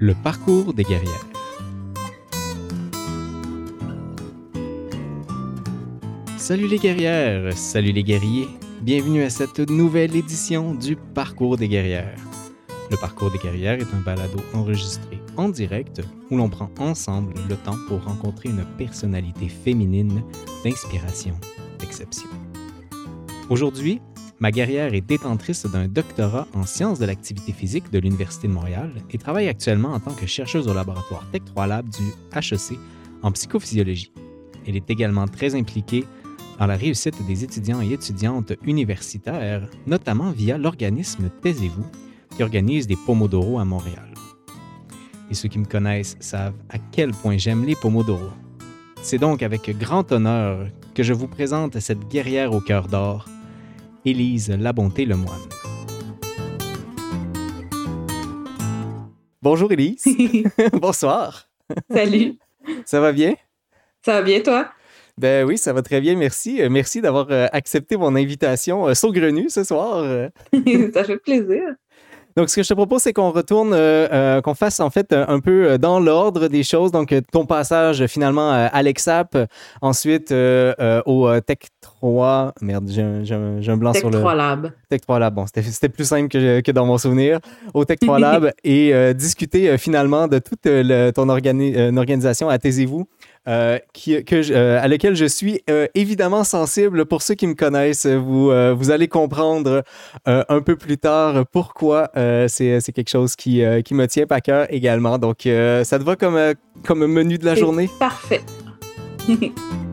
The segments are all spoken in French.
Le parcours des guerrières. Salut les guerrières, salut les guerriers, bienvenue à cette nouvelle édition du Parcours des guerrières. Le Parcours des guerrières est un balado enregistré en direct où l'on prend ensemble le temps pour rencontrer une personnalité féminine d'inspiration, d'exception. Aujourd'hui, ma guerrière est détentrice d'un doctorat en sciences de l'activité physique de l'Université de Montréal et travaille actuellement en tant que chercheuse au laboratoire Tech 3 Lab du HEC en psychophysiologie. Elle est également très impliquée dans la réussite des étudiants et étudiantes universitaires, notamment via l'organisme Taisez-vous, qui organise des Pomodoro à Montréal. Et ceux qui me connaissent savent à quel point j'aime les Pomodoro. C'est donc avec grand honneur que je vous présente cette guerrière au cœur d'or, Élise Labonté Lemoine. Bonjour Élise. Bonsoir. Salut. Ça va bien? Ça va bien, toi? Ben oui, ça va très bien, merci. Euh, merci d'avoir euh, accepté mon invitation euh, saugrenue ce soir. ça fait plaisir. Donc, ce que je te propose, c'est qu'on retourne, qu'on fasse en fait un peu dans l'ordre des choses. Donc, ton passage finalement à l'EXAP, ensuite au Tech 3. Merde, j'ai un, blanc sur le. Tech 3 Lab. Tech 3 Lab. Bon, c'était plus simple que, que, dans mon souvenir. Au Tech 3 Lab et discuter finalement de toute ton organisation à Taisez-vous. Euh, qui, que euh, à laquelle je suis euh, évidemment sensible. Pour ceux qui me connaissent, vous, vous allez comprendre un peu plus tard pourquoi c'est quelque chose qui, qui me tient à cœur également. Donc, ça te va comme, comme menu de la journée? Parfait.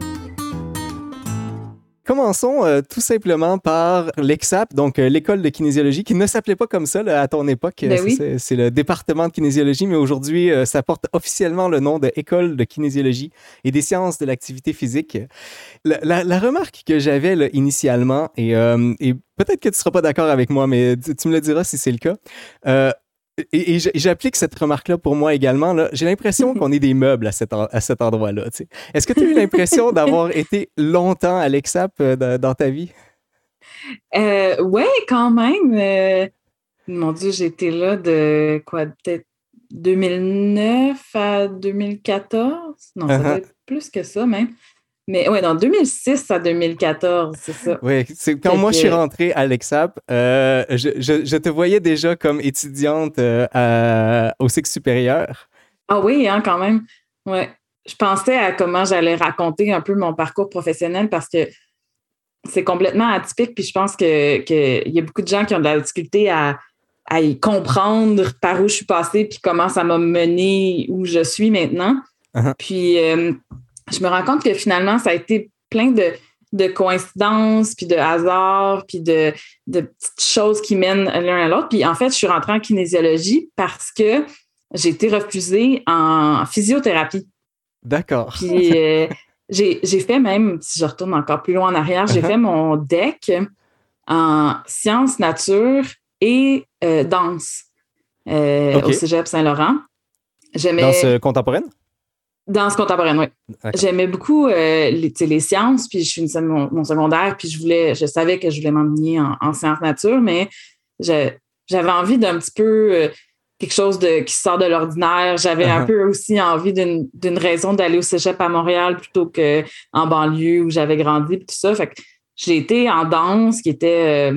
Commençons euh, tout simplement par l'EXAP, donc euh, l'école de kinésiologie, qui ne s'appelait pas comme ça à ton époque. Ben c'est le département de kinésiologie, mais aujourd'hui, euh, ça porte officiellement le nom de École de kinésiologie et des sciences de l'activité physique. La, remarque que j'avais initialement, et, et peut-être que tu ne seras pas d'accord avec moi, mais tu, me le diras si c'est le cas. Et, j'applique cette remarque-là pour moi également. J'ai l'impression qu'on est des meubles à cet, à cet endroit-là. Est-ce que tu as eu l'impression d'avoir été longtemps à l'EXAP euh, dans ta vie? Euh, oui, quand même. Euh, mon Dieu, j'étais là de quoi, peut-être 2009 à 2014? Non, ça uh-huh. doit être plus que ça même. Mais oui, dans 2006 à 2014, c'est ça. Oui, c'est quand moi je suis rentré à l'EXAP, euh, je, te voyais déjà comme étudiante euh, au cycle supérieur. Ah oui, hein, quand même. Ouais. Je pensais à comment j'allais raconter un peu mon parcours professionnel parce que c'est complètement atypique. Puis je pense qu'il que y a beaucoup de gens qui ont de la difficulté à, à y comprendre par où je suis passée puis comment ça m'a mené où je suis maintenant. Uh-huh. Puis euh, je me rends compte que finalement, ça a été plein de, de coïncidences, puis de hasards, puis de, de, petites choses qui mènent l'un à l'autre. Puis en fait, je suis rentrée en kinésiologie parce que j'ai été refusée en physiothérapie. D'accord. Puis euh, j'ai fait même, si je retourne encore plus loin en arrière, j'ai uh-huh. fait mon DEC en sciences, nature et euh, danse euh, au Cégep Saint-Laurent. Danse contemporaine? Danse contemporaine, oui. J'aimais beaucoup euh, les, les, sciences, puis je suis mon, mon, secondaire, puis je voulais, je savais que je voulais m'enligner en, en, sciences nature, mais j'avais envie d'un petit peu euh, quelque chose de, qui sort de l'ordinaire. J'avais un uh-huh. peu aussi envie d'une raison d'aller au cégep à Montréal plutôt qu'en banlieue où j'avais grandi, puis tout ça. Fait que j'ai été en danse, qui était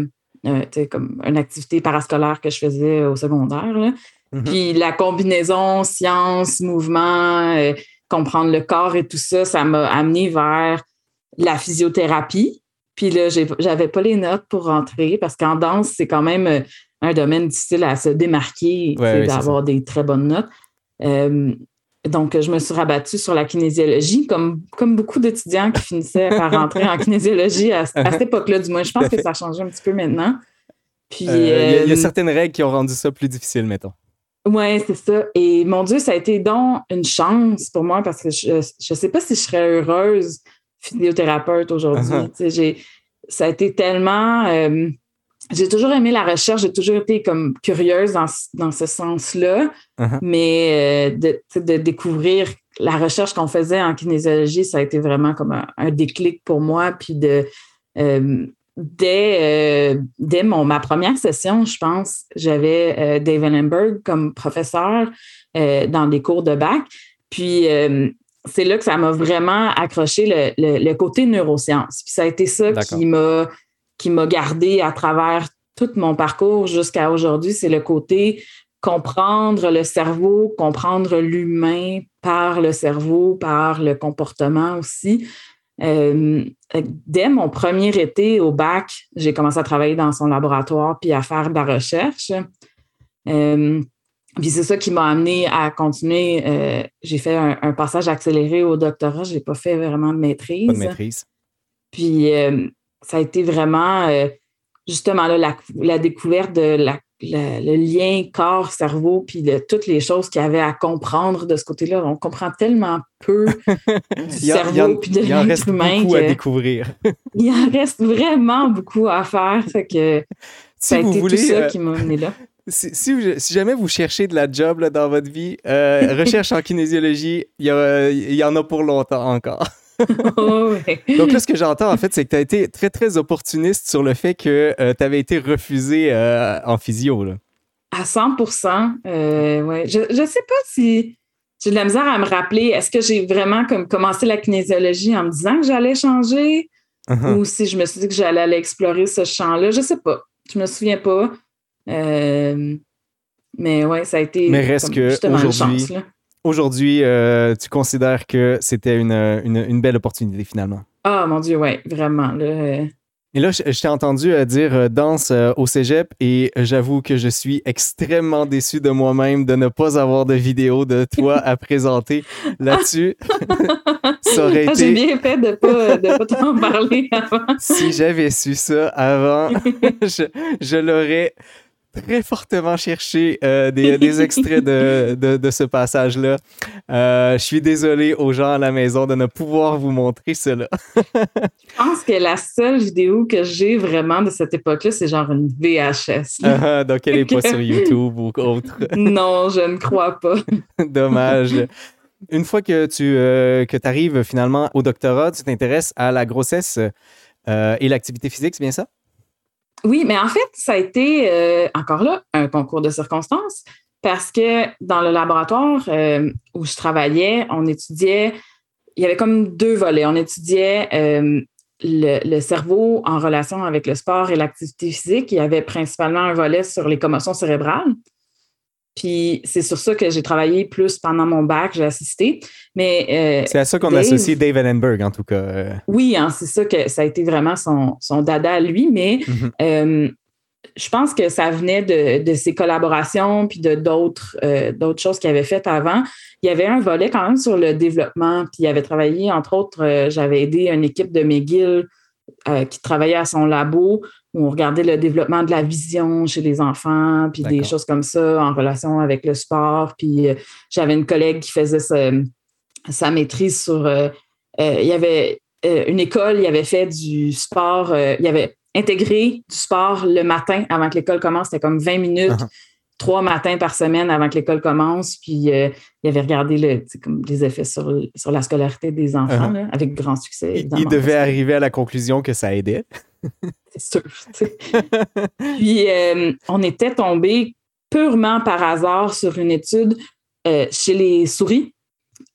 euh, comme une activité parascolaire que je faisais au secondaire. Là. Mm-hmm. Puis la combinaison science, mouvement, comprendre le corps et tout ça, ça m'a amené vers la physiothérapie. Puis là, j'avais pas les notes pour rentrer parce qu'en danse, c'est quand même euh, un domaine difficile à se démarquer, d'avoir des très bonnes notes. Euh, donc, je me suis rabattue sur la kinésiologie, comme, comme beaucoup d'étudiants qui finissaient par rentrer en kinésiologie à, cette époque-là, du moins. Je pense que ça a changé un petit peu maintenant. Puis, euh, il y, a certaines règles qui ont rendu ça plus difficile, mettons. Oui, c'est ça. Et mon Dieu, ça a été donc une chance pour moi parce que je ne sais pas si je serais heureuse physiothérapeute aujourd'hui. Uh-huh. Ça a été tellement. Euh, j'ai toujours aimé la recherche, j'ai toujours été comme curieuse dans, ce sens-là, uh-huh. mais euh, de, découvrir la recherche qu'on faisait en kinésiologie, ça a été vraiment comme un, déclic pour moi, puis de, euh, dès, dès mon, ma première session, je pense, j'avais Dave Ellenberg comme professeur dans des cours de bac. Puis c'est là que ça m'a vraiment accroché le, côté neurosciences. Puis ça a été ça qui m'a qui m'a gardé à travers tout mon parcours jusqu'à aujourd'hui, c'est le côté comprendre le cerveau, comprendre l'humain par le cerveau, par le comportement aussi. Euh, dès mon premier été au bac, j'ai commencé à travailler dans son laboratoire puis à faire de la recherche. Euh, puis c'est ça qui m'a amené à continuer. Euh, j'ai fait un, passage accéléré au doctorat. Je n'ai pas fait vraiment de maîtrise. Pas de maîtrise. Puis ça a été vraiment justement là, la, découverte de le lien corps-cerveau, puis de toutes les choses qu'il y avait à comprendre de ce côté-là. On comprend tellement peu du cerveau puis de l'être humain. Beaucoup à découvrir. il en reste vraiment beaucoup à faire. que ça a été tout ça euh, qui m'a amené là. Si, jamais vous cherchez de la job dans votre vie, euh, recherche en kinésiologie, il y en a pour longtemps encore. Donc là, ce que j'entends, en fait, c'est que tu as été très, très opportuniste sur le fait que euh, tu avais été refusé euh, en physio. Là. À 100% euh, ouais. Je ne sais pas si j'ai de la misère à me rappeler. Est-ce que j'ai vraiment comme commencé la kinésiologie en me disant que j'allais changer uh-huh. ou si je me suis dit que j'allais aller explorer ce champ-là? Je ne sais pas. Je me souviens pas. mais ouais, ça a été mais reste que aujourd'hui, aujourd'hui, euh, tu considères que c'était une, belle opportunité finalement? Ah, mon Dieu, oui, vraiment. Euh. Et là, je, t'ai entendu euh, dire danse au cégep et j'avoue que je suis extrêmement déçu de moi-même de ne pas avoir de vidéo de toi à présenter là-dessus. ça aurait ah, été. J'ai bien fait de ne pas, t'en parler avant. si j'avais su ça avant, je l'aurais très fortement cherché euh, des, extraits de, ce passage-là. Euh, je suis désolé aux gens à la maison de ne pouvoir vous montrer cela. je pense que la seule vidéo que j'ai vraiment de cette époque-là, c'est genre une VHS. Ah, donc elle n'est pas sur YouTube ou autre. non, je ne crois pas. Dommage. Une fois que tu euh, que arrives finalement au doctorat, tu t'intéresses à la grossesse et l'activité physique, c'est bien ça? Oui, mais en fait, ça a été, euh, encore là, un concours de circonstances parce que dans le laboratoire euh, où je travaillais, on étudiait, il y avait comme deux volets. On étudiait euh, le, cerveau en relation avec le sport et l'activité physique. Il y avait principalement un volet sur les commotions cérébrales. Puis c'est sur ça que j'ai travaillé plus pendant mon bac, j'ai assisté. Mais euh, c'est à ça qu'on associe Dave Ellenberg, en tout cas. Euh. Oui, hein, c'est ça que ça a été vraiment son, dada à lui, mais mhm. euh, je pense que ça venait de, ses collaborations puis de d'autres d'autres choses qu'il avait faites avant. Il y avait un volet quand même sur le développement, puis il avait travaillé, entre autres, j'avais aidé une équipe de McGill qui travaillait à son labo où on regardait le développement de la vision chez les enfants, puis des choses comme ça en relation avec le sport. Puis euh, j'avais une collègue qui faisait sa, maîtrise sur. Euh, euh, il y avait une école, il avait fait du sport, il avait intégré du sport le matin avant que l'école commence. C'était comme 20 minutes. Uh-huh. Trois matins par semaine avant que l'école commence, puis il avait regardé le, les effets sur, sur la scolarité des enfants uh-huh. avec grand succès. Il, devait arriver à la conclusion que ça aidait. c'est sûr. Puis, euh, on était tombé purement par hasard sur une étude euh, chez les souris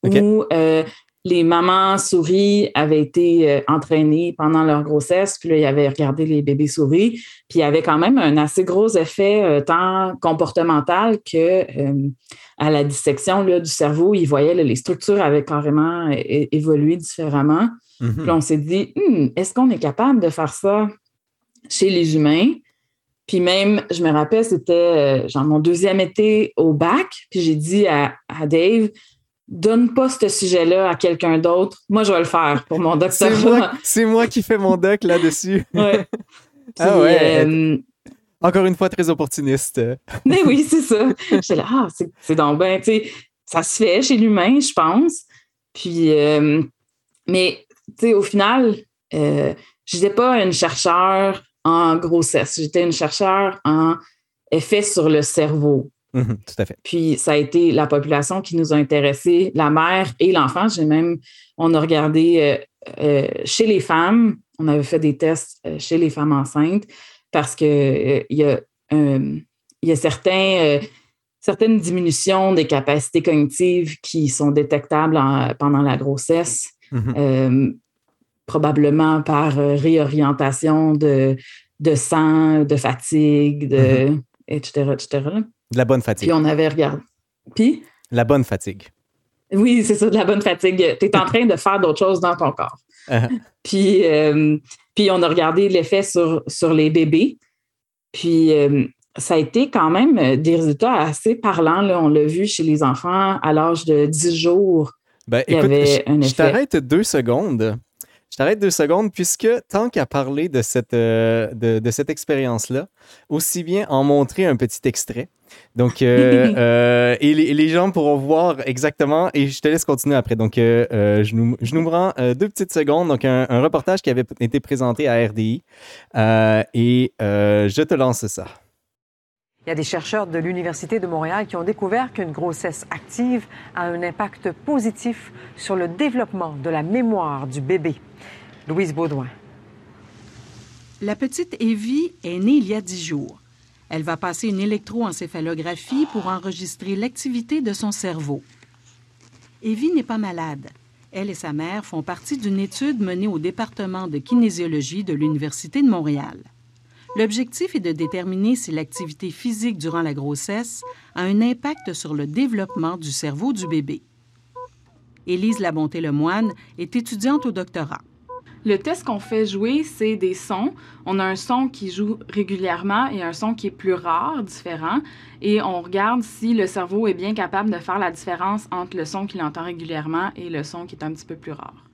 où euh, les mamans souris avaient été entraînées pendant leur grossesse, puis là, ils avaient regardé les bébés souris, puis il y avait quand même un assez gros effet tant comportemental que à la dissection là, du cerveau, ils voyaient les structures avaient carrément évolué différemment. Mm-hmm. Puis on s'est dit, hmm, est-ce qu'on est capable de faire ça chez les humains? Puis même, je me rappelle, c'était euh, genre mon deuxième été au bac, puis j'ai dit à, Dave, donne pas ce sujet-là à quelqu'un d'autre. Moi, je vais le faire pour mon doctorat. C'est moi, qui fais mon doc là-dessus. ouais. ah ouais. Euh, Encore une fois, très opportuniste. Mais oui, c'est ça. J'étais là, ah, c'est donc bien, tu sais, ça se fait chez l'humain, je pense. Puis, euh, mais au final, euh, je n'étais pas une chercheure en grossesse, j'étais une chercheure en effet sur le cerveau. Mhm, tout à fait. Puis ça a été la population qui nous a intéressés, la mère et l'enfant. J'ai même, on a regardé euh, euh, chez les femmes, on avait fait des tests chez les femmes enceintes parce qu'il il y a, y a certains certaines diminutions des capacités cognitives qui sont détectables pendant la grossesse, euh, probablement par euh, réorientation de, de sang, de fatigue, de, etc., mm-hmm. etc. De la bonne fatigue. Puis on avait regardé. Puis? La bonne fatigue. Oui, c'est ça, de la bonne fatigue. Tu es en train de faire d'autres choses dans ton corps. Uh-huh. Puis, euh, puis on a regardé l'effet sur, sur les bébés. Puis ça a été quand même euh, des résultats assez parlants. Là. On l'a vu chez les enfants à l'âge de 10 jours. Ben, écoute, je, t'arrête deux secondes. Je t'arrête deux secondes puisque tant qu'à parler de cette, euh, de, cette expérience-là, aussi bien en montrer un petit extrait. Donc, euh, et, les, gens pourront voir exactement, et je te laisse continuer après. Donc, je, nous, je nous prends deux petites secondes. Donc, un, un, reportage qui avait été présenté à RDI et je te lance ça. Il y a des chercheurs de l'Université de Montréal qui ont découvert qu'une grossesse active a un impact positif sur le développement de la mémoire du bébé. Louise Baudouin. La petite Evie est née il y a dix jours. Elle va passer une électroencéphalographie pour enregistrer l'activité de son cerveau. Evie n'est pas malade. Elle et sa mère font partie d'une étude menée au département de kinésiologie de l'Université de Montréal. L'objectif est de déterminer si l'activité physique durant la grossesse a un impact sur le développement du cerveau du bébé. Élise Labonté-Lemoine est étudiante au doctorat. Le test qu'on fait jouer, c'est des sons. On a un son qui joue régulièrement et un son qui est plus rare, différent. Et on regarde si le cerveau est bien capable de faire la différence entre le son qu'il entend régulièrement et le son qui est un petit peu plus rare.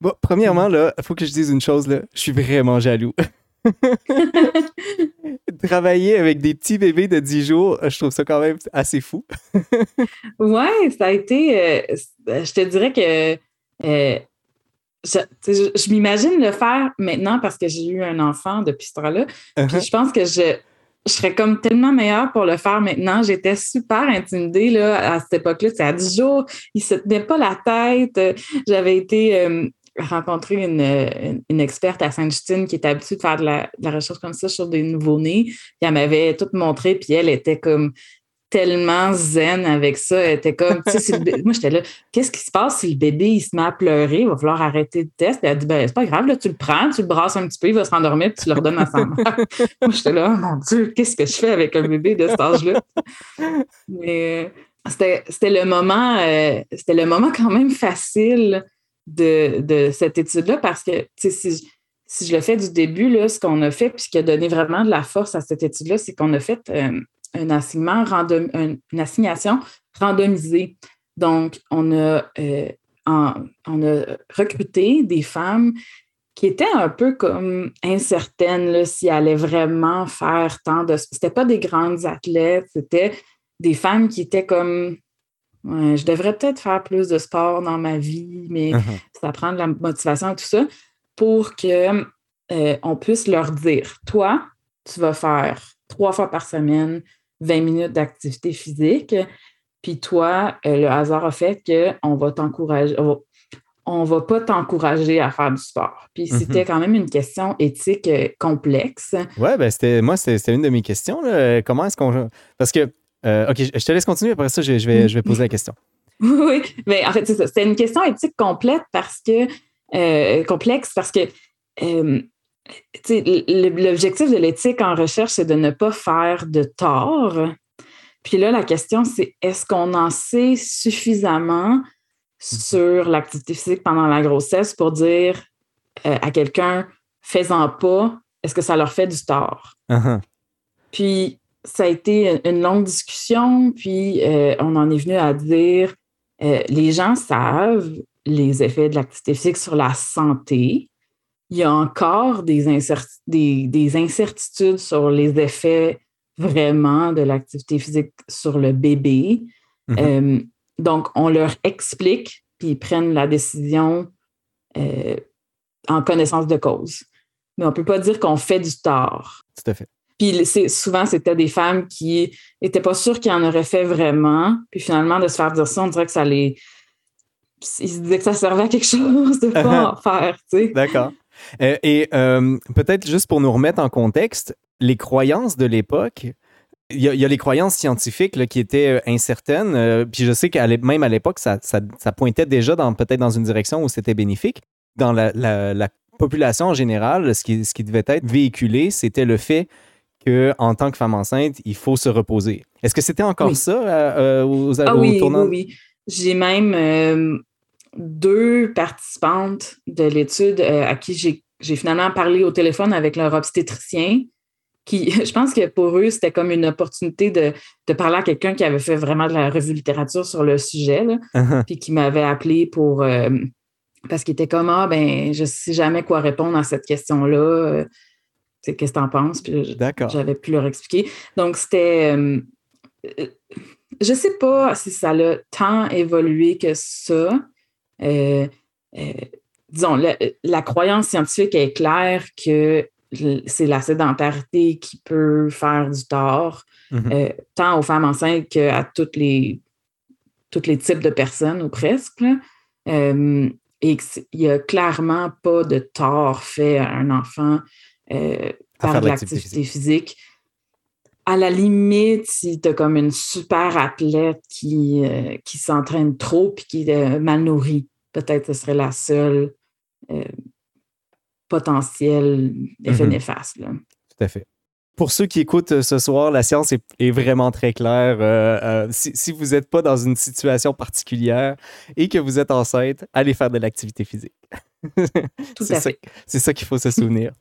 Bon, premièrement, il faut que je dise une chose. Là. Je suis vraiment jaloux. Travailler avec des petits bébés de 10 jours, je trouve ça quand même assez fou. ouais, ça a été. Euh, je te dirais que euh, je, m'imagine le faire maintenant parce que j'ai eu un enfant depuis ce temps-là. Uh-huh. je pense que je, je serais comme tellement meilleure pour le faire maintenant. J'étais super intimidée là, à cette époque-là. C'est à 10 jours, il se tenait pas la tête. J'avais été euh, rencontré une, une, experte à Sainte-Justine qui est habituée de faire de la, recherche comme ça sur des nouveaux-nés. Puis elle m'avait tout montré, puis elle était comme tellement zen avec ça. Elle était comme, tu sais, moi j'étais là, qu'est-ce qui se passe si le bébé il se met à pleurer, il va falloir arrêter le test. elle a dit, ben c'est pas grave, là, tu le prends, tu le brasses un petit peu, il va se rendormir, puis tu le redonnes à sa mère. moi j'étais là, oh mon Dieu, qu'est-ce que je fais avec un bébé de cet âge-là? Mais c'était le moment, euh, c'était le moment quand même facile de, cette étude-là parce que si, si je le fais du début, là, ce qu'on a fait, puis ce qui a donné vraiment de la force à cette étude-là, c'est qu'on a fait euh, un assignement random, une assignation randomisée. Donc, on a, euh, on a recruté des femmes qui étaient un peu comme incertaines si elles allaient vraiment faire tant de. C'était pas des grandes athlètes, c'était des femmes qui étaient comme je devrais peut-être faire plus de sport dans ma vie, mais uh-huh. ça prend de la motivation et tout ça pour qu'on euh, puisse leur dire Toi, tu vas faire trois fois par semaine 20 minutes d'activité physique. Puis toi, euh, le hasard a fait qu'on va t'encourager, on va, pas t'encourager à faire du sport. Puis mm-hmm. c'était quand même une question éthique euh, complexe. Oui, ben c'était moi, c'était une de mes questions. Comment est-ce qu'on. Parce que euh, OK, je te laisse continuer. Après ça, je, vais, je vais poser la question. oui, mais en fait, c'est ça. C'est une question éthique complète parce que, euh, complexe parce que l'objectif de l'éthique en recherche, c'est de ne pas faire de tort. Puis là, la question, c'est est-ce qu'on en sait suffisamment sur l'activité physique pendant la grossesse pour dire à quelqu'un, fais-en pas, est-ce que ça leur fait du tort? Uh-huh. Puis ça a été une longue discussion, puis euh, on en est venu à dire euh, les gens savent les effets de l'activité physique sur la santé. Il y a encore des, des, incertitudes sur les effets vraiment de l'activité physique sur le bébé. Mm-hmm. Euh, donc, on leur explique, puis ils prennent la décision en connaissance de cause. Mais on ne peut pas dire qu'on fait du tort. Tout à fait. Puis souvent, c'était des femmes qui n'étaient pas sûres qu'ils en auraient fait vraiment. Puis finalement, de se faire dire ça, on dirait que ça les. Ils se disaient que ça servait à quelque chose de pas en faire, tu sais. D'accord. Et peut-être juste pour nous remettre en contexte, les croyances de l'époque, il y, a, les croyances scientifiques là, qui étaient incertaines. puis je sais qu'à même à l'époque, ça, ça, pointait déjà dans peut-être dans une direction où c'était bénéfique. Dans la, la, population en général, ce qui, ce qui devait être véhiculé, c'était le fait qu'en tant que femme enceinte, il faut se reposer. Est-ce que c'était encore ça euh, aux, ah, oui, oui, oui. J'ai même euh, deux participantes de l'étude euh, à qui j'ai finalement parlé au téléphone avec leur obstétricien. Qui, je pense que pour eux, c'était comme une opportunité de, de parler à quelqu'un qui avait fait vraiment de la revue littérature sur le sujet, là, uh-huh. puis qui m'avait appelé pour parce qu'il était comme Ah, ben, je ne sais jamais quoi répondre à cette question-là. Qu'est-ce que tu en penses? Puis j'avais pu leur expliquer. Donc, c'était. Euh, je ne sais pas si ça a tant évolué que ça. Euh, euh, disons, la, croyance scientifique est claire que c'est la sédentarité qui peut faire du tort, mm-hmm. tant aux femmes enceintes qu'à toutes les, tous les types de personnes, ou presque. et qu'il n'y a clairement pas de tort fait à un enfant euh, par de l'activité physique. À la limite, si tu as comme une super athlète qui, euh, qui s'entraîne trop et qui est euh, mal nourrie, peut-être que ce serait la seule potentiel effet mm-hmm. néfaste. Tout à fait pour ceux qui écoutent ce soir, la science est, vraiment très claire. si, si, vous n'êtes pas dans une situation particulière et que vous êtes enceinte, allez faire de l'activité physique. c'est ça, qu'il faut se souvenir.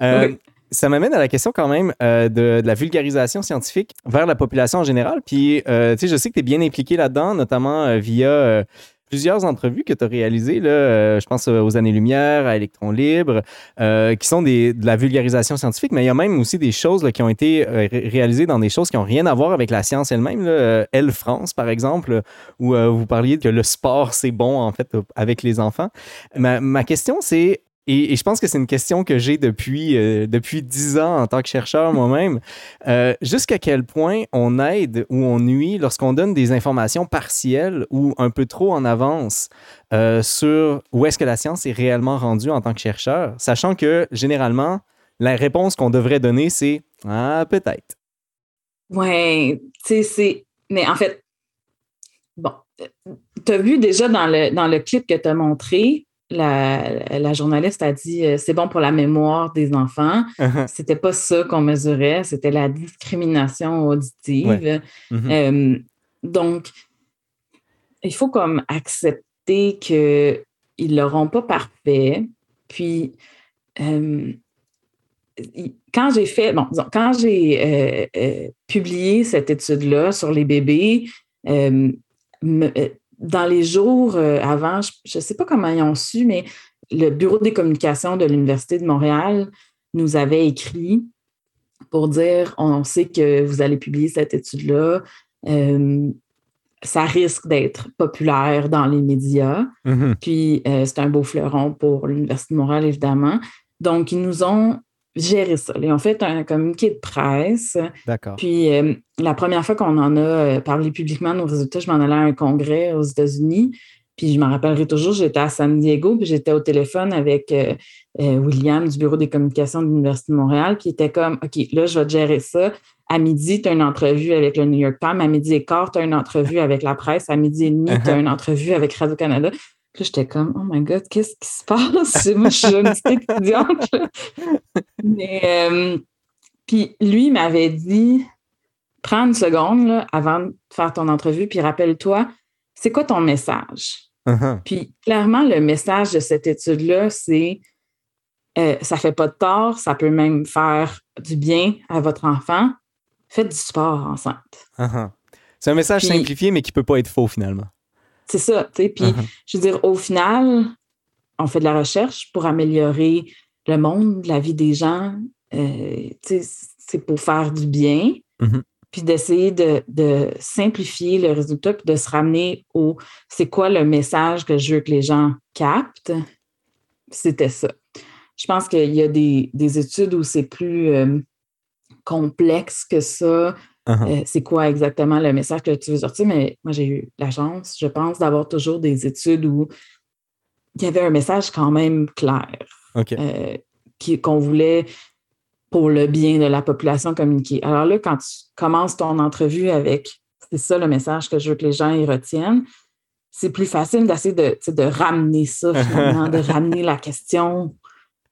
Euh, ça m'amène à la question quand même euh, de, la vulgarisation scientifique vers la population en général. Puis, euh, tu sais, je sais que tu es bien impliqué là-dedans, notamment via plusieurs entrevues que tu as réalisées, là, euh, je pense euh, aux Années-Lumière, à Électron Libre, euh, qui sont de la vulgarisation scientifique, mais il y a même aussi des choses qui ont été réalisées dans des choses qui n'ont rien à voir avec la science elle-même. Elle France, par exemple, où vous parliez que le sport, c'est bon, en fait, avec les enfants. Ma question, c'est et, je pense que c'est une question que j'ai depuis, euh, depuis 10 ans en tant que chercheur moi-même. Euh, jusqu'à quel point on aide ou on nuit lorsqu'on donne des informations partielles ou un peu trop en avance euh, sur où est-ce que la science est réellement rendue en tant que chercheur, sachant que généralement, la réponse qu'on devrait donner, c'est Ah, peut-être. Oui, tu sais, c'est. Mais en fait, bon, tu as vu déjà dans le, dans le clip que tu as montré, la, journaliste a dit euh, c'est bon pour la mémoire des enfants. C'était pas ça qu'on mesurait, c'était la discrimination auditive. Mm-hmm. Euh, donc, il faut comme accepter qu'ils ne l'auront pas parfait. Puis, euh, quand j'ai fait, bon, quand j'ai publié cette étude-là sur les bébés, dans les jours euh, avant, je ne sais pas comment ils ont su, mais le Bureau des communications de l'Université de Montréal nous avait écrit pour dire on sait que vous allez publier cette étude-là. Euh, ça risque d'être populaire dans les médias. Mm-hmm. Puis euh, c'est un beau fleuron pour l'Université de Montréal, évidemment. Donc, ils nous ont gérer ça. Ils ont fait un communiqué de presse. D'accord. Puis euh, la première fois qu'on en a euh, parlé publiquement de nos résultats, je m'en allais à un congrès aux États-Unis. Puis je me rappellerai toujours, j'étais à San Diego, puis j'étais au téléphone avec euh, William du Bureau des communications de l'Université de Montréal, puis il était comme OK, là, je vais te gérer ça. À midi, tu as une entrevue avec le New York Times. À midi et quart, tu as une entrevue avec la presse. À midi et demi, tu as uh-huh. une entrevue avec Radio-Canada. Puis j'étais comme, oh my God, qu'est-ce qui se passe? Moi, je suis une petite étudiante. Mais, euh, puis lui m'avait dit, prends une seconde là, avant de faire ton entrevue, puis rappelle-toi, c'est quoi ton message? Uh-huh. Puis clairement, le message de cette étude-là, c'est euh, ça fait pas de tort, ça peut même faire du bien à votre enfant. Faites du sport enceinte. Uh-huh. C'est un message simplifié, mais qui peut pas être faux finalement. C'est ça, tu sais. Puis, uh-huh. je veux dire, au final, on fait de la recherche pour améliorer le monde, la vie des gens. Euh, c'est pour faire du bien. Mm-hmm. Puis d'essayer de, simplifier le résultat, puis de se ramener au c'est quoi le message que je veux que les gens captent. C'était ça. Je pense qu'il y a des, études où c'est plus euh, complexe que ça. Uh-huh. Euh, c'est quoi exactement le message que tu veux sortir, mais moi j'ai eu la chance, je pense, d'avoir toujours des études où il y avait un message quand même clair. qu'on voulait pour le bien de la population communiquer. Alors là, quand tu commences ton entrevue avec c'est ça le message que je veux que les gens y retiennent, c'est plus facile d'essayer de, de ramener ça finalement, de ramener la question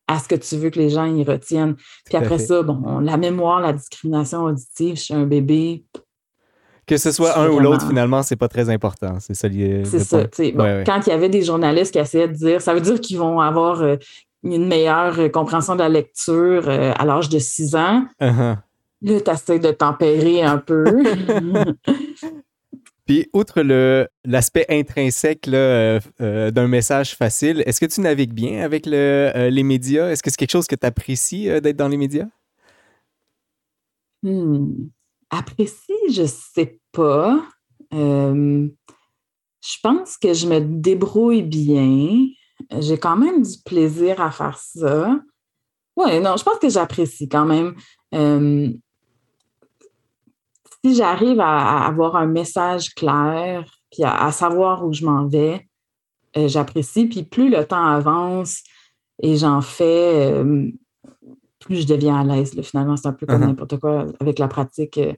à ce que tu veux que les gens y retiennent. Puis après ça, bon, la mémoire, la discrimination auditive chez un bébé. Que ce soit un ou l'autre, finalement, c'est pas très important. C'est ça. C'est ça. Quand il y avait des journalistes qui essayaient de dire, ça veut dire qu'ils vont avoir euh, une meilleure euh, compréhension de la lecture euh, à l'âge de 6 ans. Uh-huh. Là, tu de tempérer un peu. Puis, outre l'aspect intrinsèque euh, euh, d'un message facile, est-ce que tu navigues bien avec euh, les médias? Est-ce que c'est quelque chose que tu apprécies d'être dans les médias? Hmm. Apprécie, je sais pas. je pense que je me débrouille bien. J'ai quand même du plaisir à faire ça. Oui, non, je pense que j'apprécie quand même si j'arrive à, avoir un message clair, puis à, savoir où je m'en vais, euh, j'apprécie. Puis plus le temps avance et j'en fais, euh, plus je deviens à l'aise. Finalement, c'est un peu comme uh-huh. n'importe quoi. Avec la pratique, euh,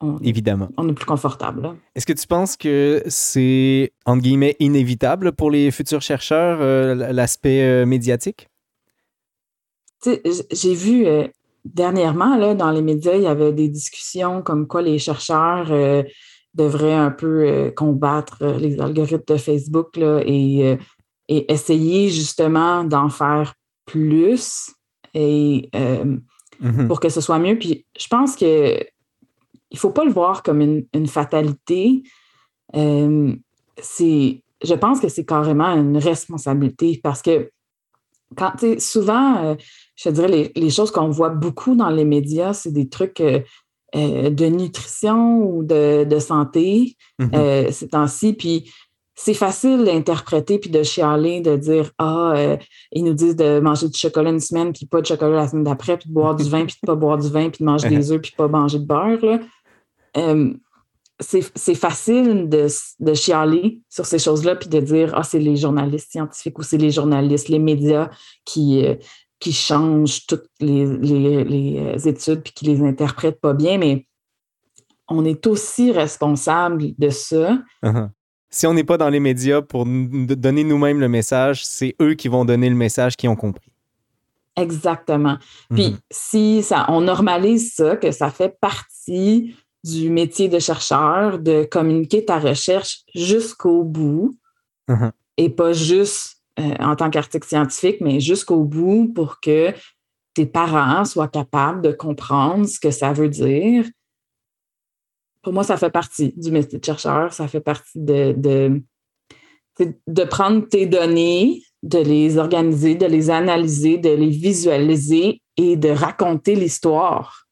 on, Évidemment. on est plus confortable. Est-ce que tu penses que c'est, entre guillemets, inévitable pour les futurs chercheurs, l'aspect médiatique? J'ai vu dernièrement, là, dans les médias, il y avait des discussions comme quoi les chercheurs euh, devraient un peu euh, combattre euh, les algorithmes de Facebook là, et, essayer justement d'en faire plus et mm-hmm. pour que ce soit mieux. Puis je pense que il ne faut pas le voir comme une, une fatalité. c'est, je pense que c'est carrément une responsabilité parce que quand, souvent, je dirais, les, choses qu'on voit beaucoup dans les médias, c'est des trucs euh, euh, de nutrition ou de, santé mm-hmm. euh, ces temps-ci. Puis c'est facile d'interpréter puis de chialer, de dire Ah, ils nous disent de manger du chocolat une semaine, puis pas de chocolat la semaine d'après, puis de boire du vin, puis de pas boire du vin, puis de manger des œufs, puis pas manger de beurre. c'est facile de, de, chialer sur ces choses-là, puis de dire Ah, c'est les journalistes scientifiques ou c'est les journalistes, les médias qui, qui changent toutes les, euh, études puis qui les interprètent pas bien, mais on est aussi responsable de ça. Uh-huh. Si on n'est pas dans les médias pour donner nous-mêmes le message, c'est eux qui vont donner le message qui ont compris. Exactement. Puis mm-hmm. si ça, on normalise ça, que ça fait partie du métier de chercheur, de communiquer ta recherche jusqu'au bout uh-huh. et pas juste euh, en tant qu'article scientifique, mais jusqu'au bout pour que tes parents soient capables de comprendre ce que ça veut dire. Pour moi, ça fait partie du métier de chercheur, ça fait partie de, de, de prendre tes données, de les organiser, de les analyser, de les visualiser et de raconter l'histoire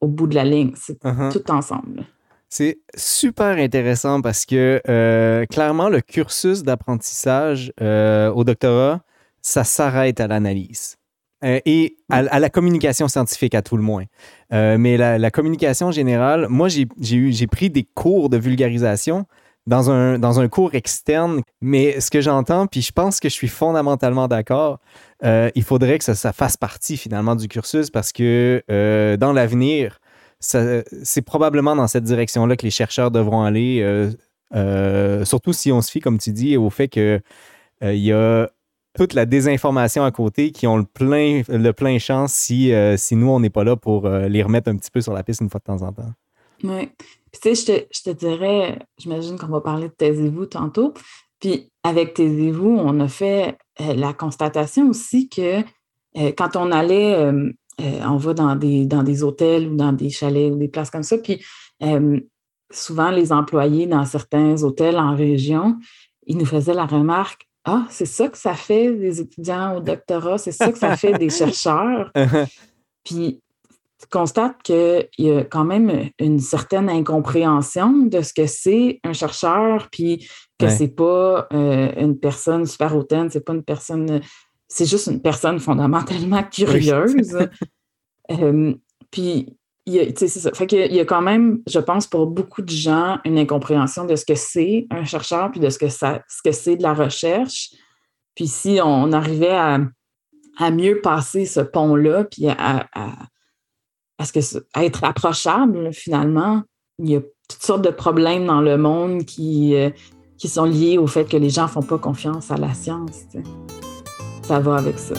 au bout de la ligne. C'est uh-huh. tout ensemble. C'est super intéressant parce que euh, clairement, le cursus d'apprentissage euh, au doctorat, ça s'arrête à l'analyse. Euh, et à, la communication scientifique à tout le moins. mais la, communication générale, moi, j'ai pris des cours de vulgarisation dans un, dans un cours externe, mais ce que j'entends, puis je pense que je suis fondamentalement d'accord, il faudrait que ça, ça, fasse partie finalement du cursus parce que dans l'avenir, c'est probablement dans cette direction-là que les chercheurs devront aller, euh, euh, surtout si on se fie, comme tu dis, au fait qu'il euh, y a toute la désinformation à côté qui ont le plein, le plein champ si, si nous, on n'est pas là pour les remettre un petit peu sur la piste une fois de temps en temps. Oui. tu sais, je te, dirais, j'imagine qu'on va parler de taisez-vous tantôt. Puis avec taisez-vous, on a fait la constatation aussi que quand on allait euh, on va dans des, dans des hôtels ou dans des chalets ou des places comme ça. Puis euh, souvent, les employés dans certains hôtels en région, ils nous faisaient la remarque Ah, c'est ça que ça fait des étudiants au doctorat, c'est ça que ça fait des chercheurs. Puis tu constates qu'il y a quand même une certaine incompréhension de ce que c'est un chercheur, puis que c'est pas euh, une personne super hautaine, c'est pas une personne c'est juste une personne fondamentalement curieuse. Euh, puis, c'est ça. Fait qu'il y a quand même, je pense, pour beaucoup de gens, une incompréhension de ce que c'est un chercheur, puis de ce que, ça, ce que c'est de la recherche. Puis si on arrivait à, à mieux passer ce pont-là, puis à, ce que, à être approchable, finalement. Il y a toutes sortes de problèmes dans le monde qui, euh, qui sont liés au fait que les gens ne font pas confiance à la science. Ça va avec ça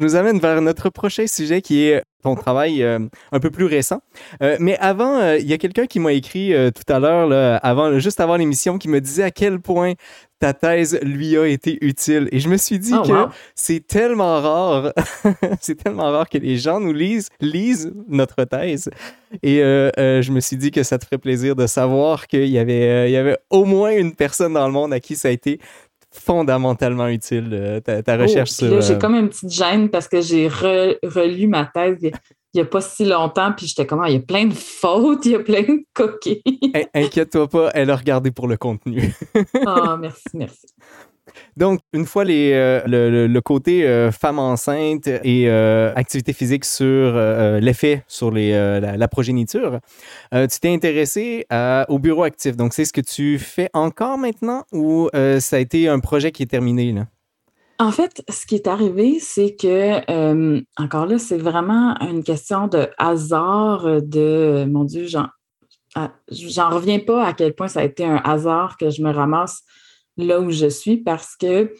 nous amène vers notre prochain sujet qui est ton travail euh, un peu plus récent. Euh, mais avant, euh, il y a quelqu'un qui m'a écrit tout à l'heure, avant, juste avant l'émission, qui me disait à quel point ta thèse lui a été utile. Et je me suis dit oh, que c'est tellement rare, c'est tellement rare que les gens nous lisent, lisent notre thèse. Et je me suis dit que ça te ferait plaisir de savoir qu'il y avait, il y avait au moins une personne dans le monde à qui ça a été fondamentalement utile, euh, ta, ta, oh, recherche sur. J'ai euh, comme une petite gêne parce que j'ai relu ma thèse il n'y a, pas si longtemps, puis j'étais comme, ah, il y a plein de fautes, il y a plein de coquilles. Inquiète-toi pas, elle a regardé pour le contenu. Ah, merci, merci. Donc, une fois euh, le, côté euh, femme enceinte et euh, activité physique sur l'effet sur la, progéniture, tu t'es intéressé au bureau actif. Donc, c'est ce que tu fais encore maintenant ou ça a été un projet qui est terminé? Là? En fait, ce qui est arrivé, c'est que, encore là, c'est vraiment une question de hasard, de, mon Dieu, ah, j'en reviens pas à quel point ça a été un hasard que je me ramasse là où je suis parce que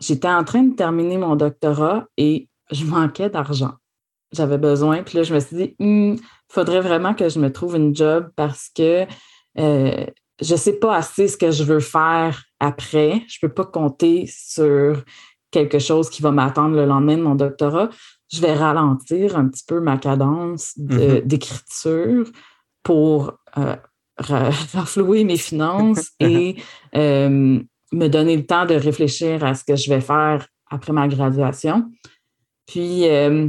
j'étais en train de terminer mon doctorat et je manquais d'argent. J'avais besoin. Puis là, je me suis dit, il hmm, faudrait vraiment que je me trouve une job parce que euh, je ne sais pas assez ce que je veux faire après. Je ne peux pas compter sur quelque chose qui va m'attendre le lendemain de mon doctorat. Je vais ralentir un petit peu ma cadence mm-hmm. d'écriture pour euh, renflouer mes finances et euh, me donner le temps de réfléchir à ce que je vais faire après ma graduation. Puis euh,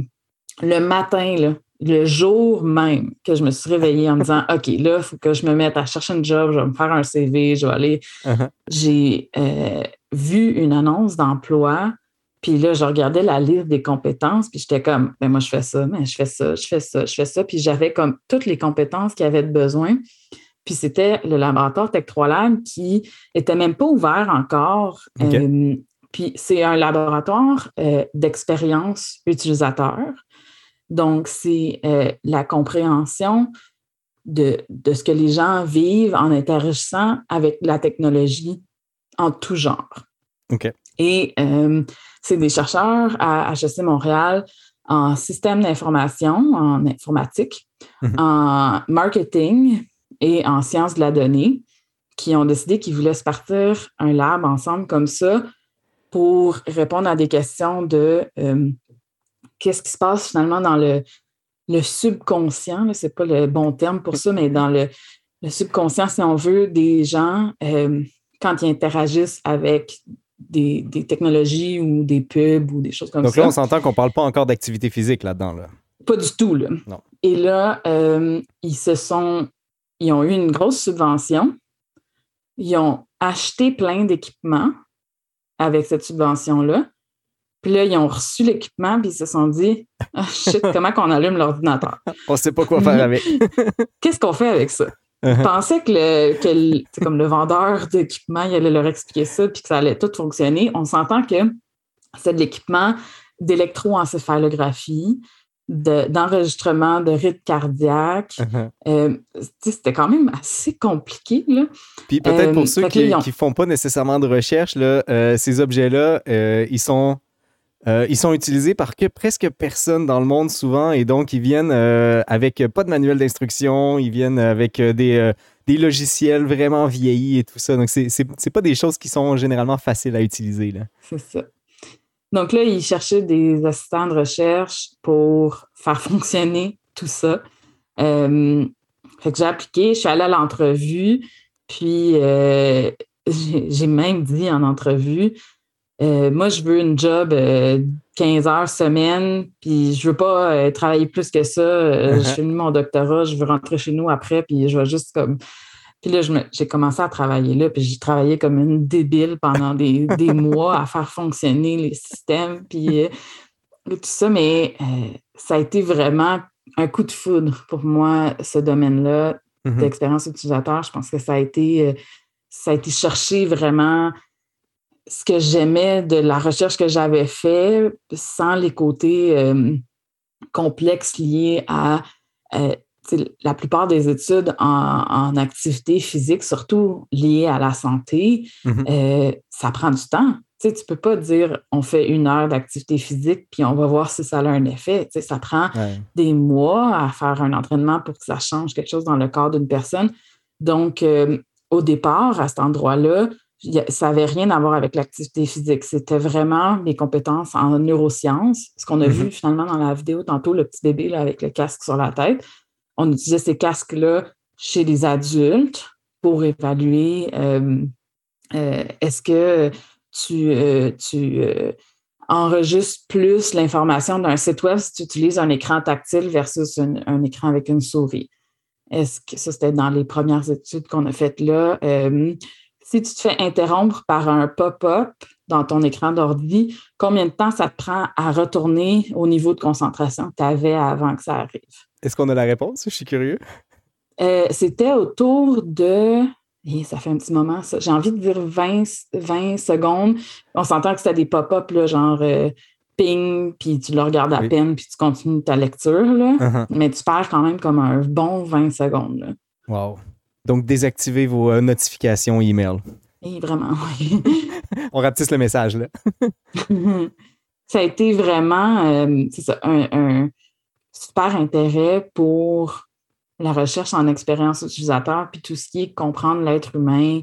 le matin, le jour même que je me suis réveillée en me disant OK, là, il faut que je me mette à chercher un job, je vais me faire un CV, je vais aller. Uh-huh. J'ai euh, vu une annonce d'emploi. Puis là, je regardais la liste des compétences, puis j'étais comme, ben moi, je fais ça, mais je fais ça, je fais ça, je fais ça. Puis j'avais comme toutes les compétences qu'il y avait besoin. Puis c'était le laboratoire Tech 3 Lab qui était même pas ouvert encore. Euh, puis c'est un laboratoire euh, d'expérience utilisateur. Donc, c'est euh, la compréhension de, de, ce que les gens vivent en interagissant avec la technologie en tout genre. Et c'est des chercheurs à HEC Montréal en système d'information, en informatique, mhm. en marketing, et en sciences de la donnée qui ont décidé qu'ils voulaient se partir un lab ensemble comme ça pour répondre à des questions de euh, qu'est-ce qui se passe finalement dans le, le subconscient, ce n'est pas le bon terme pour ça, mais dans le, subconscient, si on veut, des gens euh, quand ils interagissent avec des, technologies ou des pubs ou des choses comme ça. Donc là, on s'entend qu'on ne parle pas encore d'activité physique là-dedans. Là. Pas du tout. Là. Non. Et là, euh, ils se sont ils ont eu une grosse subvention. Ils ont acheté plein d'équipements avec cette subvention-là. Puis là, ils ont reçu l'équipement, puis ils se sont dit ah, shit, comment qu'on allume l'ordinateur On ne sait pas quoi faire avec. Qu'est-ce qu'on fait avec ça? Uh-huh. pensaient que, le, comme le vendeur d'équipement, il allait leur expliquer ça, puis que ça allait tout fonctionner. On s'entend que c'est de l'équipement d'électroencéphalographie, d'enregistrement de, rythme cardiaque. Uh-huh. Euh, c'était quand même assez compliqué. Là. Puis peut-être pour euh, ceux qui ne font pas nécessairement de recherche, là, euh, ces objets-là, ils sont... ils sont utilisés par que presque personne dans le monde souvent et donc ils viennent avec pas de manuel d'instruction, ils viennent avec des, des, logiciels vraiment vieillis et tout ça. Donc, c'est, c'est, pas des choses qui sont généralement faciles à utiliser. C'est ça. Donc là, ils cherchaient des assistants de recherche pour faire fonctionner tout ça. Euh, fait que j'ai appliqué, je suis allée à l'entrevue, puis euh, j'ai même dit en entrevue, euh, moi, je veux une job 15 heures semaine, puis je veux pas travailler plus que ça. Uh-huh. Je finis mon doctorat, je veux rentrer chez nous après, puis je vais juste comme puis là, j'ai commencé à travailler là, puis j'ai travaillé comme une débile pendant des, mois à faire fonctionner les systèmes, puis euh, tout ça, mais euh, ça a été vraiment un coup de foudre pour moi, ce domaine-là mm-hmm. d'expérience utilisateur. Je pense que ça a été, euh, ça a été chercher vraiment ce que j'aimais de la recherche que j'avais fait, sans les côtés euh, complexes liés à euh, la plupart des études en, activité physique, surtout liées à la santé, mm-hmm. euh, ça prend du temps. Tu ne peux pas dire on fait une heure d'activité physique puis on va voir si ça a un effet. ça prend des mois à faire un entraînement pour que ça change quelque chose dans le corps d'une personne. Donc, au départ, à cet endroit-là, ça n'avait rien à voir avec l'activité physique. C'était vraiment mes compétences en neurosciences. Ce qu'on a vu mm-hmm. finalement dans la vidéo tantôt, le petit bébé là, avec le casque sur la tête. On utilisait ces casques-là chez les adultes pour évaluer euh, euh, est-ce que tu, euh, tu enregistres plus l'information d'un site web si tu utilises un écran tactile versus un, écran avec une souris? Est-ce que ça, c'était dans les premières études qu'on a faites là? si tu te fais interrompre par un pop-up dans ton écran d'ordi, combien de temps ça te prend à retourner au niveau de concentration que tu avais avant que ça arrive? Est-ce qu'on a la réponse? Je suis curieux. Euh, c'était autour de. Ça fait un petit moment, ça. J'ai envie de dire 20, 20 secondes. On s'entend que c'était des pop-up, genre euh, ping, puis tu le regardes à peine, puis tu continues ta lecture. Là. Uh-huh. Mais tu perds quand même comme un bon 20 secondes. Là. Wow. Donc, désactivez vos euh, notifications email. Oui, vraiment, oui. On rapetisse le message, là. ça a été vraiment euh, un, super intérêt pour la recherche en expérience utilisateur, puis tout ce qui est comprendre l'être humain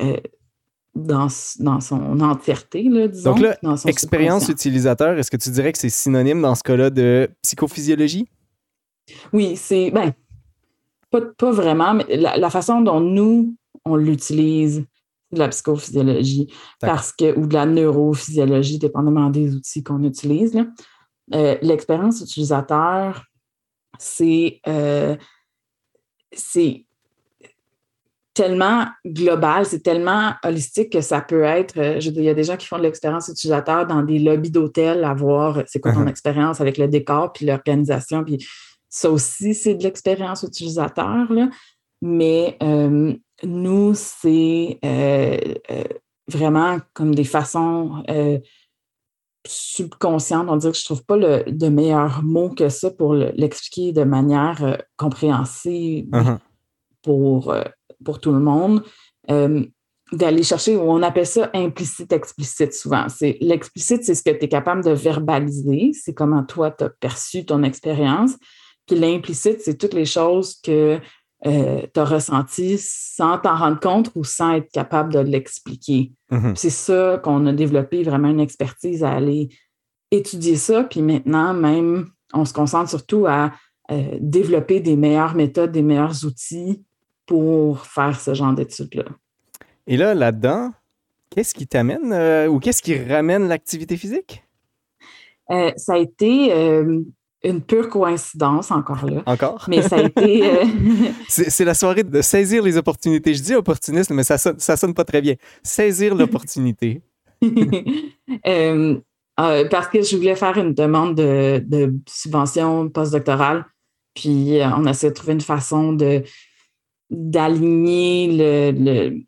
euh, dans, dans, son entièreté, là, disons. Donc là, expérience utilisateur, est-ce que tu dirais que c'est synonyme dans ce cas-là de psychophysiologie? Oui, c'est. Ben, pas, vraiment, mais la, façon dont nous, on l'utilise, de la psychophysiologie parce que, ou de la neurophysiologie, dépendamment des outils qu'on utilise. Euh, l'expérience utilisateur, euh, c'est tellement global, c'est tellement holistique que ça peut être. Euh, je il y a des gens qui font de l'expérience utilisateur dans des lobbies d'hôtel à voir c'est quoi ton uh-huh. expérience avec le décor puis l'organisation. Puis ça aussi, c'est de l'expérience utilisateur, mais euh, nous, c'est euh, euh, vraiment comme des façons subconscientes. On dirait que je ne trouve pas le, de meilleur mot que ça pour l'expliquer de manière compréhensible uh-huh. pour, pour tout le monde d'aller chercher, on appelle ça implicite, explicite souvent. C'est l'explicite, c'est ce que tu es capable de verbaliser, c'est comment toi tu as perçu ton expérience. Puis l'implicite, c'est toutes les choses que euh, tu as ressenties sans t'en rendre compte ou sans être capable de l'expliquer. Mm-hmm. C'est ça qu'on a développé vraiment une expertise à aller étudier ça. Puis maintenant, même, on se concentre surtout à euh, développer des meilleures méthodes, des meilleurs outils pour faire ce genre d'études-là. Et là, là-dedans, qu'est-ce qui t'amène euh, ou qu'est-ce qui ramène l'activité physique? ça a été une pure coïncidence encore là. Encore? Mais ça a été. Euh, c'est la soirée de saisir les opportunités. Je dis opportuniste, mais ça sonne, ça sonne pas très bien. Saisir l'opportunité. Euh, euh, parce que je voulais faire une demande de, de subvention postdoctorale. Puis on a essayé de trouver une façon de d'aligner le,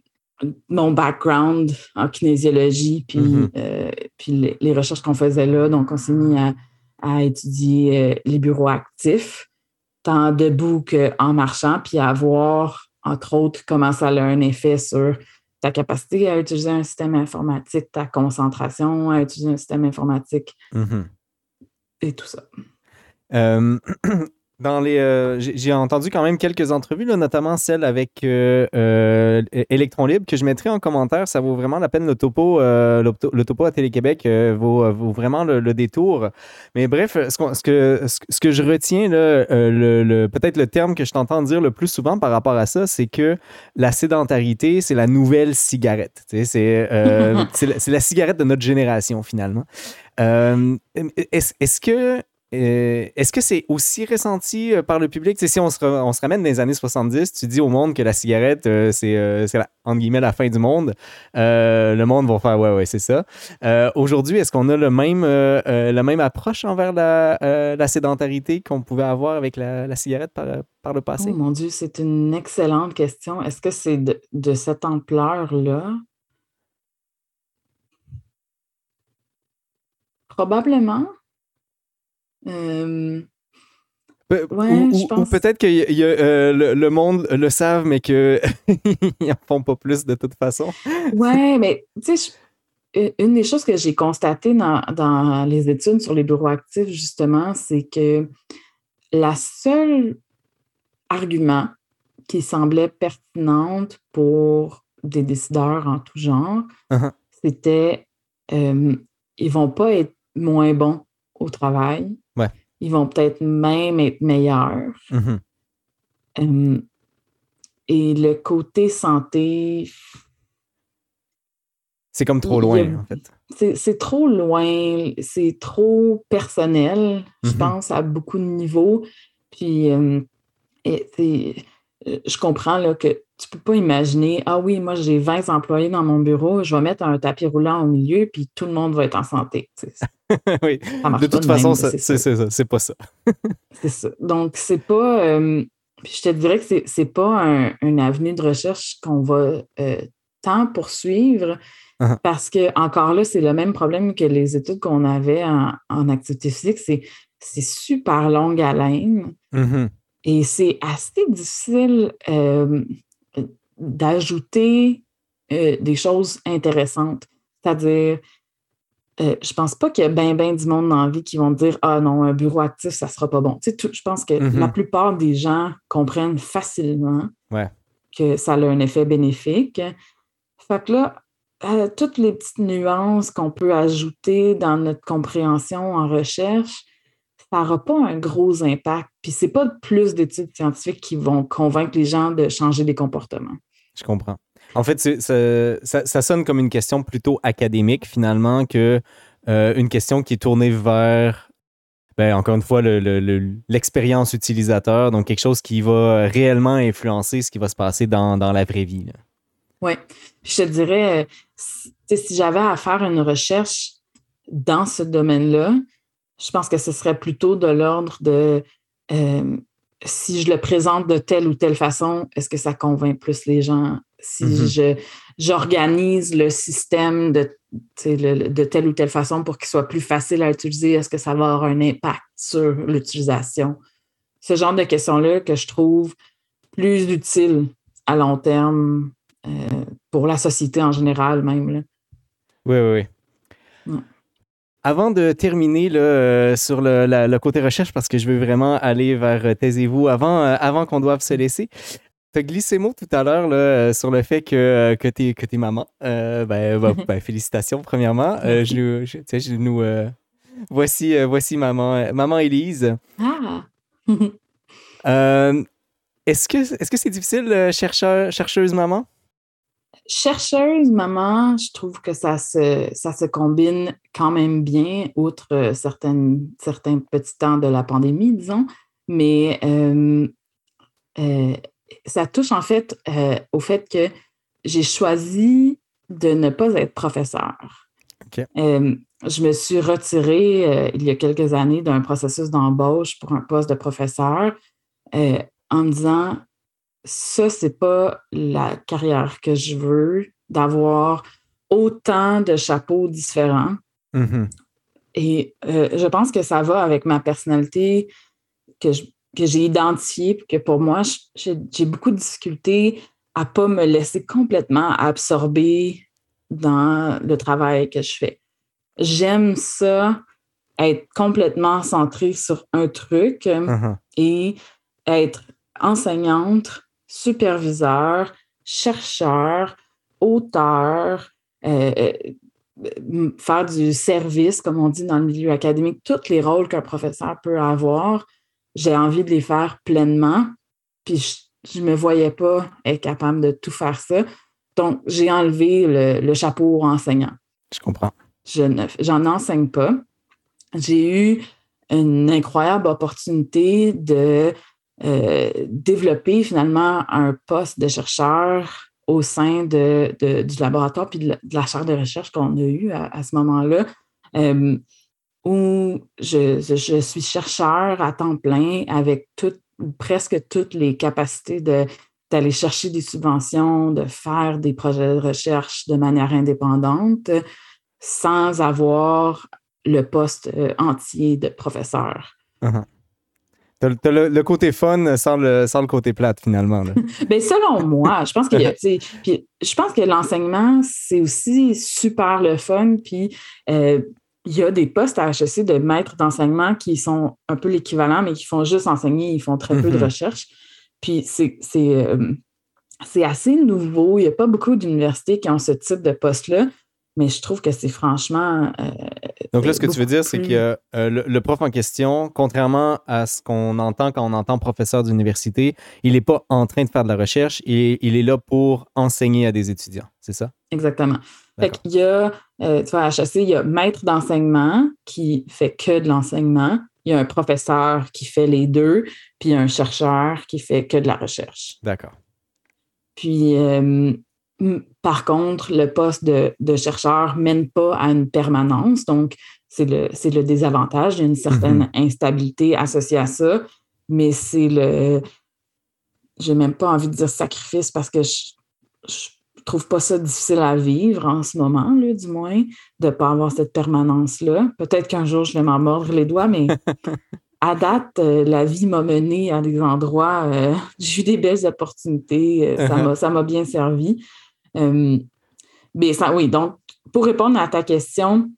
mon background en kinésiologie puis, mm-hmm. puis les, les recherches qu'on faisait là. Donc, on s'est mis à à étudier euh, les bureaux actifs, tant debout qu'en marchant, puis à voir, entre autres, comment ça a un effet sur ta capacité à utiliser un système informatique, ta concentration à utiliser un système informatique mm-hmm. et tout ça. Euh, Dans les, euh, j'ai entendu quand même quelques entrevues, notamment celle avec euh, euh Electron Libre, que je mettrai en commentaire. Ça vaut vraiment la peine. Le topo, le, topo à Télé-Québec vaut, vaut, vraiment le, détour. Mais bref, ce, que, ce, que je retiens, là, le, peut-être le terme que je t'entends dire le plus souvent par rapport à ça, c'est que la sédentarité, c'est la nouvelle cigarette. C'est la, la, cigarette de notre génération, finalement. Est-ce que euh, est-ce que c'est aussi ressenti euh, par le public? si on se, ramène dans les années 70, tu dis au monde que la cigarette, euh, c'est, la, entre guillemets, la fin du monde. le monde va faire, ouais, ouais, c'est ça. aujourd'hui, est-ce qu'on a le même, la même approche envers la, la sédentarité qu'on pouvait avoir avec la, cigarette par, le passé? Oh mon Dieu, c'est une excellente question. Est-ce que c'est de cette ampleur-là? Probablement. Euh, ou, peut-être que euh, le, monde le savent, mais qu'ils n'en font pas plus de toute façon. Oui, mais tu sais, une des choses que j'ai constatées dans, dans, les études sur les bureaux actifs, justement, c'est que la seule argument qui semblait pertinente pour des décideurs en tout genre, uh-huh. c'était euh, ils vont pas être moins bons au travail. Ils vont peut-être même être meilleurs. Mm-hmm. Euh, et le côté santé. C'est comme trop loin, en fait. C'est trop loin, c'est trop personnel, je mm-hmm. pense, à beaucoup de niveaux. Puis, euh, je comprends là, que tu peux pas imaginer, ah oui, moi j'ai 20 employés dans mon bureau, je vais mettre un tapis roulant au milieu, puis tout le monde va être en santé. oui. de toute façon, c'est ça, c'est pas ça. c'est ça. Donc, c'est pas. Euh, je te dirais que c'est pas un, une avenue de recherche qu'on va euh, tant poursuivre. Uh-huh. Parce que, encore là, c'est le même problème que les études qu'on avait en, activité physique, c'est super longue haleine. Mm-hmm. Et c'est assez difficile euh, d'ajouter euh, des choses intéressantes. C'est-à-dire, euh, je pense pas qu'il y a bien, bien du monde dans la vie qui vont dire Ah non, un bureau actif, ça sera pas bon. Tu sais, je pense que mm-hmm. la plupart des gens comprennent facilement que ça a un effet bénéfique. Fait que là, toutes les petites nuances qu'on peut ajouter dans notre compréhension en recherche, ça n'aura pas un gros impact. Puis c'est pas plus d'études scientifiques qui vont convaincre les gens de changer des comportements. Je comprends. En fait, ça, sonne comme une question plutôt académique finalement que euh, une question qui est tournée vers, ben, encore une fois, l'expérience utilisateur, donc quelque chose qui va réellement influencer ce qui va se passer dans, la vraie vie. Oui. Je te dirais, euh, si j'avais à faire une recherche dans ce domaine-là, je pense que ce serait plutôt de l'ordre de euh, si je le présente de telle ou telle façon, est-ce que ça convainc plus les gens? Si mm-hmm. je j'organise le système de, de telle ou telle façon pour qu'il soit plus facile à utiliser, est-ce que ça va avoir un impact sur l'utilisation? Ce genre de questions-là que je trouve plus utile à long terme euh, pour la société en général même. Là. Oui, oui, oui. Avant de terminer euh, sur le, côté recherche, parce que je veux vraiment aller vers euh, Taisez-vous avant, euh, avant qu'on doive se laisser, tu as glissé mot tout à l'heure sur le fait que, que tu es, maman. Ben, ben, ben, félicitations, premièrement. je, je, nous, voici, voici maman, maman Élise. Ah! est-ce que c'est -ce c'est difficile, chercheur, chercheuse maman? Chercheuse, maman, je trouve que ça se, ça se combine quand même bien, outre euh, certaines, certains petits temps de la pandémie, disons. Mais euh, euh, ça touche en fait au fait que j'ai choisi de ne pas être professeur. je me suis retirée il y a quelques années d'un processus d'embauche pour un poste de professeur en me disant ça, c'est pas la carrière que je veux, d'avoir autant de chapeaux différents. Mm-hmm. Et euh, je pense que ça va avec ma personnalité que, j'ai identifiée, que pour moi, j'ai beaucoup de difficultés à pas me laisser complètement absorber dans le travail que je fais. J'aime ça, être complètement centré sur un truc mm-hmm. et être enseignante superviseur, chercheur, auteur, euh, euh, faire du service, comme on dit dans le milieu académique, tous les rôles qu'un professeur peut avoir, j'ai envie de les faire pleinement. Puis je ne me voyais pas être capable de tout faire ça. Donc, j'ai enlevé le, chapeau enseignant. Je comprends. Je n'en enseigne pas. J'ai eu une incroyable opportunité de euh, développer finalement un poste de chercheur au sein de, du laboratoire puis de la, chaire de recherche qu'on a eu à, ce moment-là, euh, où je, je, suis chercheur à temps plein avec presque toutes les capacités d'aller chercher des subventions, de faire des projets de recherche de manière indépendante, sans avoir le poste entier de professeur. Uh-huh. T'as le, le, côté fun sans le, sans le côté plate, finalement. ben, selon moi, je pense que, je pense que l'enseignement, c'est aussi super le fun. Puis, euh, il y a des postes à HEC de maîtres d'enseignement qui sont un peu l'équivalent, mais qui font juste enseigner, ils font très peu de mm-hmm. recherche. Puis, c'est euh, c'est assez nouveau. Il n'y a pas beaucoup d'universités qui ont ce type de poste-là. Mais je trouve que c'est franchement. Euh, Donc là, ce que tu veux dire, c'est que euh, le, prof en question, contrairement à ce qu'on entend quand on entend professeur d'université, il n'est pas en train de faire de la recherche, et il est là pour enseigner à des étudiants, c'est ça? Exactement. Fait qu'il y a, euh, tu vois, à HEC, il y a maître d'enseignement qui fait que de l'enseignement. Il y a un professeur qui fait les deux, puis un chercheur qui fait que de la recherche. D'accord. Puis, par contre, le poste de, de chercheur mène pas à une permanence, donc c'est le, le, désavantage. Il y a une certaine mm-hmm. instabilité associée à ça, mais c'est le. J'ai même pas envie de dire sacrifice parce que je, je trouve pas ça difficile à vivre en ce moment, là, du moins, de ne pas avoir cette permanence-là. Peut-être qu'un jour, je vais m'en mordre les doigts, mais à date, euh, la vie m'a mené à des endroits, euh, j'ai eu des belles opportunités, euh, ça m'a bien servi. Euh, mais ça, oui, donc, pour répondre à ta question,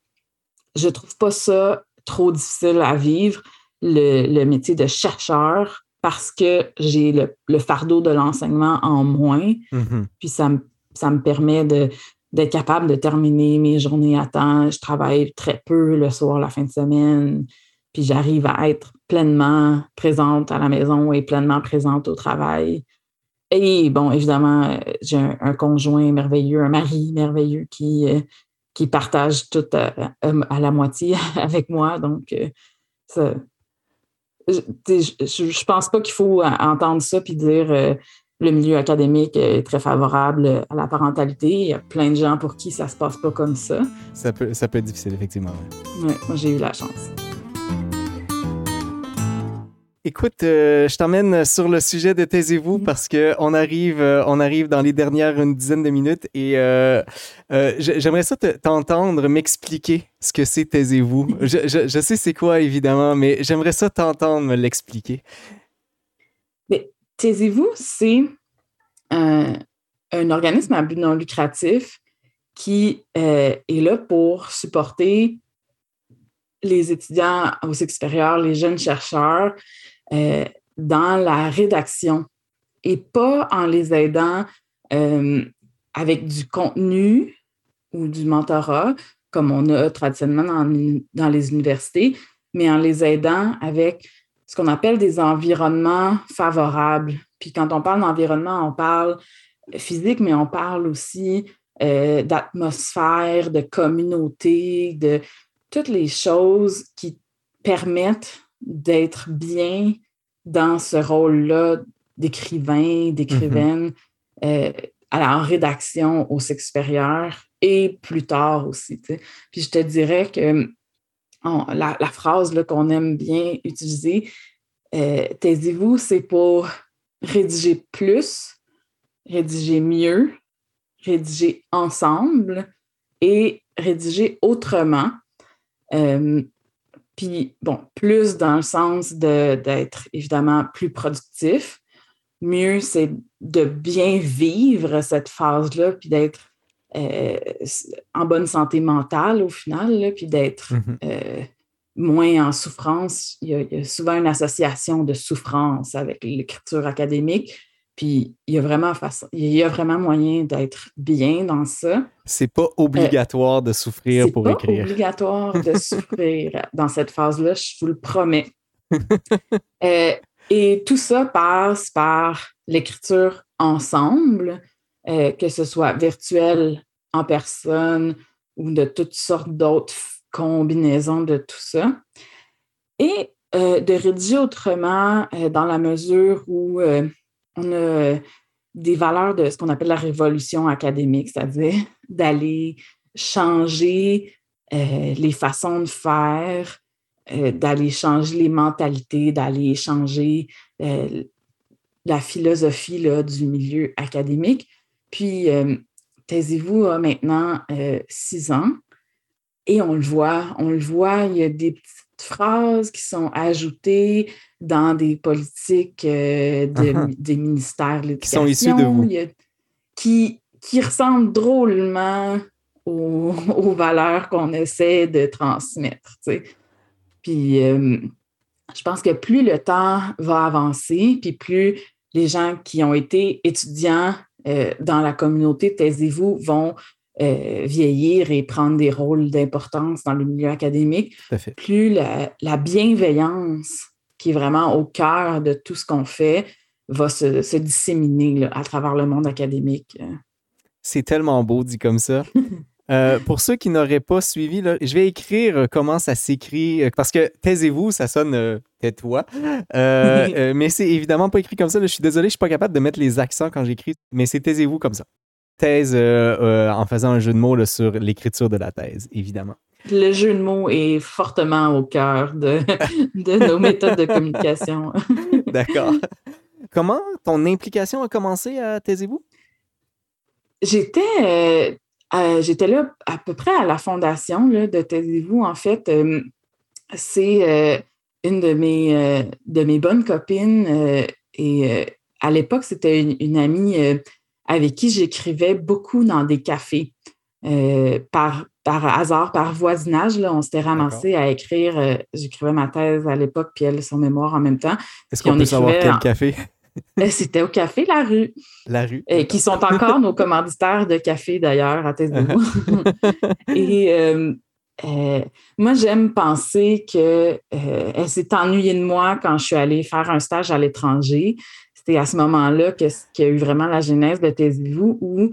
je ne trouve pas ça trop difficile à vivre, le, métier de chercheur, parce que j'ai le, fardeau de l'enseignement en moins. Mm-hmm. Puis ça me, ça me permet d'être capable de terminer mes journées à temps. Je travaille très peu le soir, la fin de semaine. Puis j'arrive à être pleinement présente à la maison et pleinement présente au travail. Et bon, évidemment, euh, j'ai un, conjoint merveilleux, un mari merveilleux qui, euh, qui partage tout à, la moitié avec moi. Donc, euh, ça, je, je, pense pas qu'il faut entendre ça puis dire le milieu académique est très favorable à la parentalité. Il y a plein de gens pour qui ça se passe pas comme ça. Ça peut, ça peut être difficile, effectivement. Oui, moi, j'ai eu la chance. Écoute, euh, je t'emmène sur le sujet de Taisez-vous parce qu'on arrive, euh, on arrive dans les dernières une dizaine de minutes et euh, j'aimerais ça t'entendre m'expliquer ce que c'est Taisez-vous. Je, sais c'est quoi évidemment, mais j'aimerais ça t'entendre me l'expliquer. Taisez-vous, c'est un, un, organisme à but non lucratif qui est là pour supporter les étudiants au supérieur, les jeunes chercheurs, euh, dans la rédaction et pas en les aidant euh, avec du contenu ou du mentorat, comme on a traditionnellement dans, dans les universités, mais en les aidant avec ce qu'on appelle des environnements favorables. Puis quand on parle d'environnement, on parle physique, mais on parle aussi euh, d'atmosphère, de communauté, de toutes les choses qui permettent d'être bien dans ce rôle-là d'écrivain, d'écrivaine, euh, en rédaction au sexe supérieur et plus tard aussi. Puis je te dirais que la, phrase qu'on aime bien utiliser, euh, taisez-vous, c'est pour rédiger plus, rédiger mieux, rédiger ensemble et rédiger autrement. Euh, puis, bon, plus dans le sens d'être évidemment plus productif. Mieux, c'est de bien vivre cette phase-là, puis d'être euh, en bonne santé mentale au final, puis d'être mm-hmm. euh, moins en souffrance. Il y, a, souvent une association de souffrance avec l'écriture académique. Puis il y a vraiment il y a vraiment moyen d'être bien dans ça. C'est pas obligatoire de souffrir pour écrire. C'est pas obligatoire de souffrir dans cette phase-là, je vous le promets. Euh, et tout ça passe par l'écriture ensemble, euh, que ce soit virtuel, en personne ou de toutes sortes d'autres combinaisons de tout ça. Et euh, de rédiger autrement dans la mesure où on a euh, des valeurs de ce qu'on appelle la révolution académique, c'est-à-dire d'aller changer euh, les façons de faire, euh, d'aller changer les mentalités, d'aller changer la philosophie là, du milieu académique. Puis, taisez-vous maintenant six ans. et on le voit, on le voit, il y a des petites phrases qui sont ajoutées dans des politiques euh, uh-huh. des ministères de Qui sont issus de vous. qui, qui ressemblent drôlement aux, valeurs qu'on essaie de transmettre. Puis euh, je pense que plus le temps va avancer, puis plus les gens qui ont été étudiants euh, dans la communauté Taisez-vous vont euh, vieillir et prendre des rôles d'importance dans le milieu académique, plus la, bienveillance qui est vraiment au cœur de tout ce qu'on fait va se, disséminer à travers le monde académique. C'est tellement beau dit comme ça. Euh, pour ceux qui n'auraient pas suivi, je vais écrire euh, comment ça s'écrit, euh, parce que taisez-vous, ça sonne tais-toi, mais c'est évidemment pas écrit comme ça. je suis désolé, je suis pas capable de mettre les accents quand j'écris, mais c'est taisez-vous comme ça. Thèse en faisant un jeu de mots sur l'écriture de la thèse, évidemment. Le jeu de mots est fortement au cœur de, de nos méthodes de communication. D'accord. Comment ton implication a commencé à Taisez-vous? J'étais euh, j'étais là à peu près à la fondation là, de Taisez-vous. En fait, euh, c'est euh, une de mes, de mes bonnes copines et à l'époque, c'était une, amie avec qui j'écrivais beaucoup dans des cafés. par, par hasard, par voisinage, là, on s'était ramassé à écrire. J'écrivais ma thèse à l'époque, puis elle, son mémoire en même temps. Est-ce qu'on peut savoir quel café? Euh, c'était au Café La Rue. La Rue. Et qui sont encore nos commanditaires de café, d'ailleurs, à Taisez-vous. Et euh, euh, moi, j'aime penser qu'elle s'est ennuyée de moi quand je suis allée faire un stage à l'étranger. C'était à ce moment-là qu'il y a eu vraiment la genèse de Taisez-vous où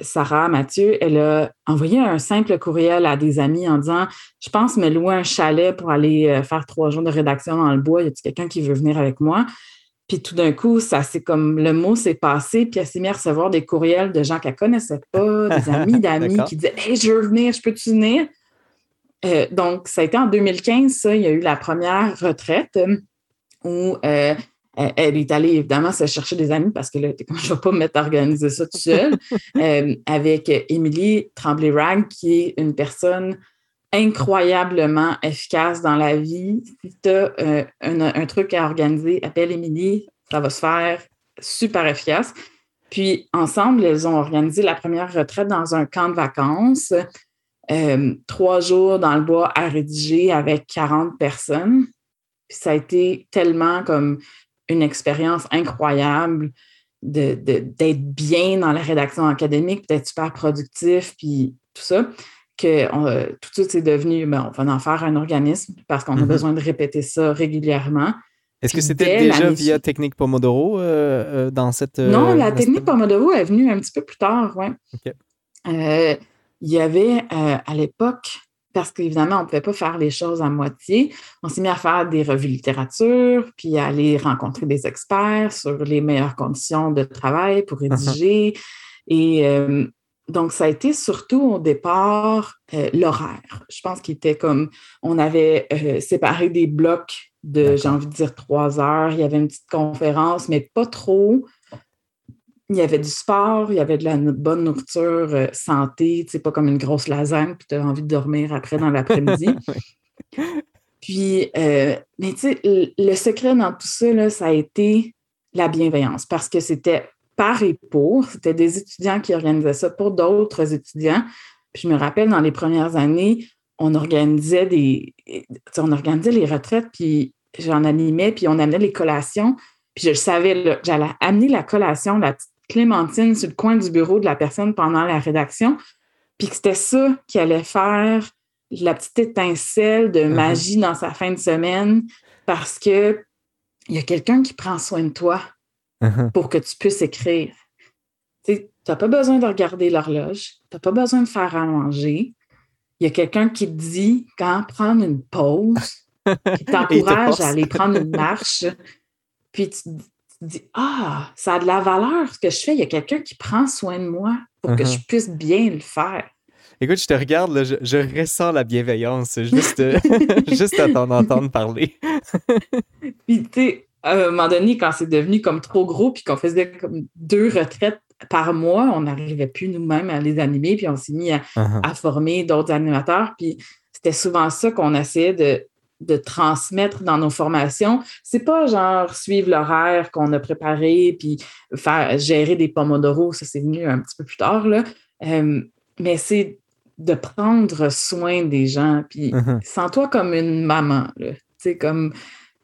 Sarah Mathieu, elle a envoyé un simple courriel à des amis en disant Je pense me louer un chalet pour aller faire trois jours de rédaction dans le bois. Y a-t-il quelqu'un qui veut venir avec moi? Puis tout d'un coup, ça c'est comme le mot s'est passé, puis elle s'est mise à recevoir des courriels de gens qu'elle ne connaissait pas, des amis d'amis qui disaient Hey, je veux venir, je peux-tu venir? Euh, donc, ça a été en 2015, ça, il y a eu la première retraite euh, où euh, elle est allée évidemment se chercher des amis parce que là, je ne vais pas me mettre à organiser ça tout seul, avec Émilie Tremblay-Rag, qui est une personne incroyablement efficace dans la vie. Si tu as euh, un, truc à organiser, appelle Émilie, ça va se faire super efficace. Puis ensemble, elles ont organisé la première retraite dans un camp de vacances, euh, trois jours dans le bois à rédiger avec 40 personnes. Puis ça a été tellement comme une expérience incroyable d'être de, bien dans la rédaction académique, d'être super productif, puis tout ça que euh, tout de suite, c'est devenu, ben, on va en faire un organisme parce qu'on a mm-hmm. besoin de répéter ça régulièrement. Est-ce que c'était déjà via technique Pomodoro euh, euh, dans cette. non, la technique Pomodoro est venue un petit peu plus tard, oui. il y avait à l'époque, parce qu'évidemment, on ne pouvait pas faire les choses à moitié, on s'est mis à faire des revues littérature, puis à aller rencontrer des experts sur les meilleures conditions de travail pour uh-huh. rédiger. Et donc, ça a été surtout au départ euh, l'horaire. Je pense qu'il était comme, on avait euh, séparé des blocs de, j'ai envie de dire, trois heures. Il y avait une petite conférence, mais pas trop. Il y avait du sport, il y avait de la bonne nourriture euh, santé, sais, pas comme une grosse lasagne, puis tu as envie de dormir après dans l'après-midi. puis, mais tu sais, le secret dans tout ça, là, ça a été la bienveillance, parce que c'était par et pour. C'était des étudiants qui organisaient ça pour d'autres étudiants. Puis je me rappelle, dans les premières années, on organisait des. On organisait les retraites, puis j'en animais, puis on amenait les collations. Puis je le savais, j'allais amener la collation, la petite clémentine sur le coin du bureau de la personne pendant la rédaction. Puis que c'était ça qui allait faire la petite étincelle de uh-huh. magie dans sa fin de semaine parce que il y a quelqu'un qui prend soin de toi. Uh-huh. pour que tu puisses écrire. Tu n'as pas besoin de regarder l'horloge, tu n'as pas besoin de faire à manger. Il y a quelqu'un qui te dit quand prendre une pause, qui t'encourage à aller prendre une marche, puis tu, te dis Ah, ça a de la valeur ce que je fais. Il y a quelqu'un qui prend soin de moi pour que je uh-huh. puisse bien le faire. Écoute, je te regarde, je, ressens la bienveillance juste, juste à t'en entendre parler. puis, tu sais, à un moment donné, quand c'est devenu comme trop gros, puis qu'on faisait comme deux retraites par mois, on n'arrivait plus nous-mêmes à les animer, puis on s'est mis à, uh-huh. former d'autres animateurs. Puis c'était souvent ça qu'on essayait de, de transmettre dans nos formations. C'est pas genre suivre l'horaire qu'on a préparé puis faire gérer des pomodoro, ça c'est venu un petit peu plus tard là. Euh, mais c'est de prendre soin des gens puis uh-huh. sens-toi comme une maman là. Tu sais comme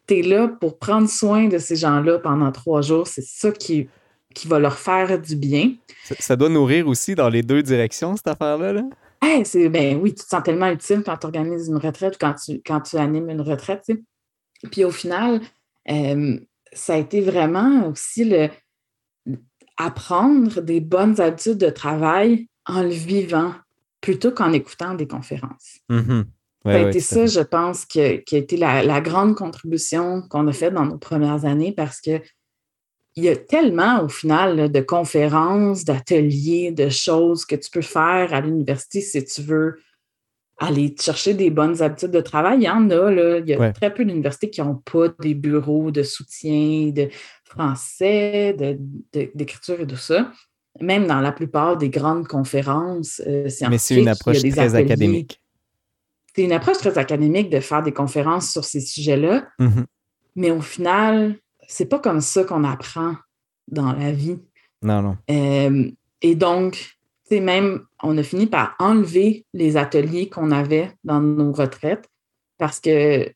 tu es là pour prendre soin de ces gens-là pendant trois jours, c'est ça qui qui va leur faire du bien. Ça, doit nourrir aussi dans les deux directions, cette affaire-là. Là? C'est, ben oui, tu te sens tellement utile quand tu organises une retraite ou quand tu, quand tu animes une retraite. Puis au final, euh, ça a été vraiment aussi le apprendre des bonnes habitudes de travail en le vivant plutôt qu'en écoutant des conférences. Mm-hmm. ça a été ça, je pense, qui a, qui a été la, la, grande contribution qu'on a faite dans nos premières années parce que il y a tellement, au final, de conférences, d'ateliers, de choses que tu peux faire à l'université si tu veux aller chercher des bonnes habitudes de travail. Il y en a, là. Il y a très peu d'universités qui n'ont pas des bureaux de soutien, de français, d'écriture et tout ça. Même dans la plupart des grandes conférences euh, scientifiques. Mais c'est une approche très académique. C'est une approche très académique de faire des conférences sur ces sujets-là. Mm-hmm. Mais au final, c'est pas comme ça qu'on apprend dans la vie. Non, non. Euh, et donc, c'est même, on a fini par enlever les ateliers qu'on avait dans nos retraites parce que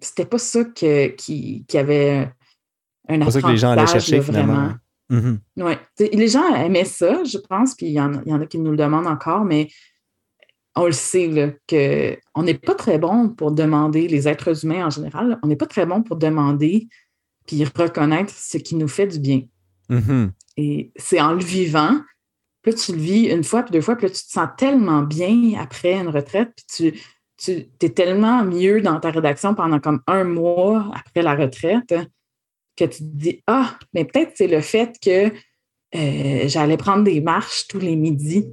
c'était pas ça que, qui, qui avait un apprentissage. C'est ça que les gens allaient chercher vraiment. Mm-hmm. Ouais. Les gens aimaient ça, je pense, puis il y, en, y en a qui nous le demandent encore, mais on le sait, qu'on n'est pas très bon pour demander, les êtres humains en général, on n'est pas très bon pour demander puis reconnaître ce qui nous fait du bien. Mm-hmm. Et c'est en le vivant, puis tu le vis une fois, puis deux fois, puis tu te sens tellement bien après une retraite, puis tu, tu es tellement mieux dans ta rédaction pendant comme un mois après la retraite que tu te dis Ah, mais peut-être c'est le fait que euh, j'allais prendre des marches tous les midis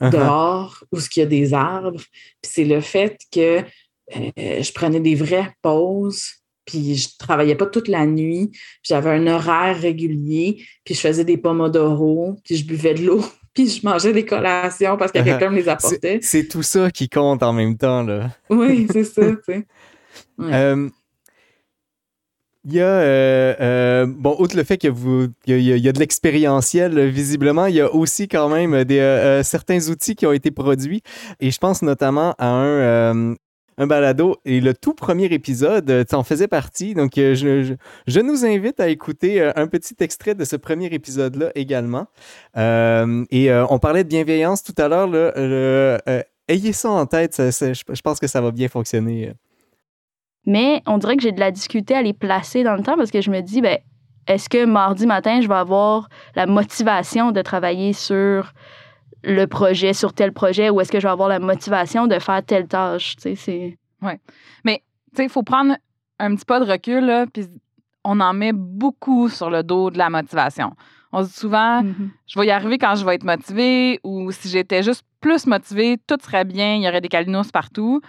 uh-huh. dehors où il y a des arbres. Puis c'est le fait que euh, je prenais des vraies pauses puis je travaillais pas toute la nuit, j'avais un horaire régulier, puis je faisais des pomodoro, puis je buvais de l'eau, puis je mangeais des collations parce que quelqu'un me les apportait. C'est tout ça qui compte en même temps, là. oui, c'est ça, tu sais. Euh, il y a, euh, euh, bon, outre le fait que vous, il y a, de l'expérientiel, visiblement, il y a aussi quand même des, certains outils qui ont été produits. Et je pense notamment à un, un balado. Et le tout premier épisode, euh, tu en faisais partie. Donc, euh, je, je, nous invite à écouter euh, un petit extrait de ce premier épisode-là également. et on parlait de bienveillance tout à l'heure. ayez ça en tête. je, pense que ça va bien fonctionner. Mais on dirait que j'ai de la difficulté à les placer dans le temps parce que je me dis, ben, est-ce que mardi matin, je vais avoir la motivation de travailler sur le projet sur tel projet ou est-ce que je vais avoir la motivation de faire telle tâche? Tu sais, c'est... Oui. Mais, tu sais, il faut prendre un petit pas de recul, là, puis on en met beaucoup sur le dos de la motivation. On se dit souvent, mm-hmm. je vais y arriver quand je vais être motivé ou si j'étais juste plus motivé, tout serait bien, il y aurait des calinos partout.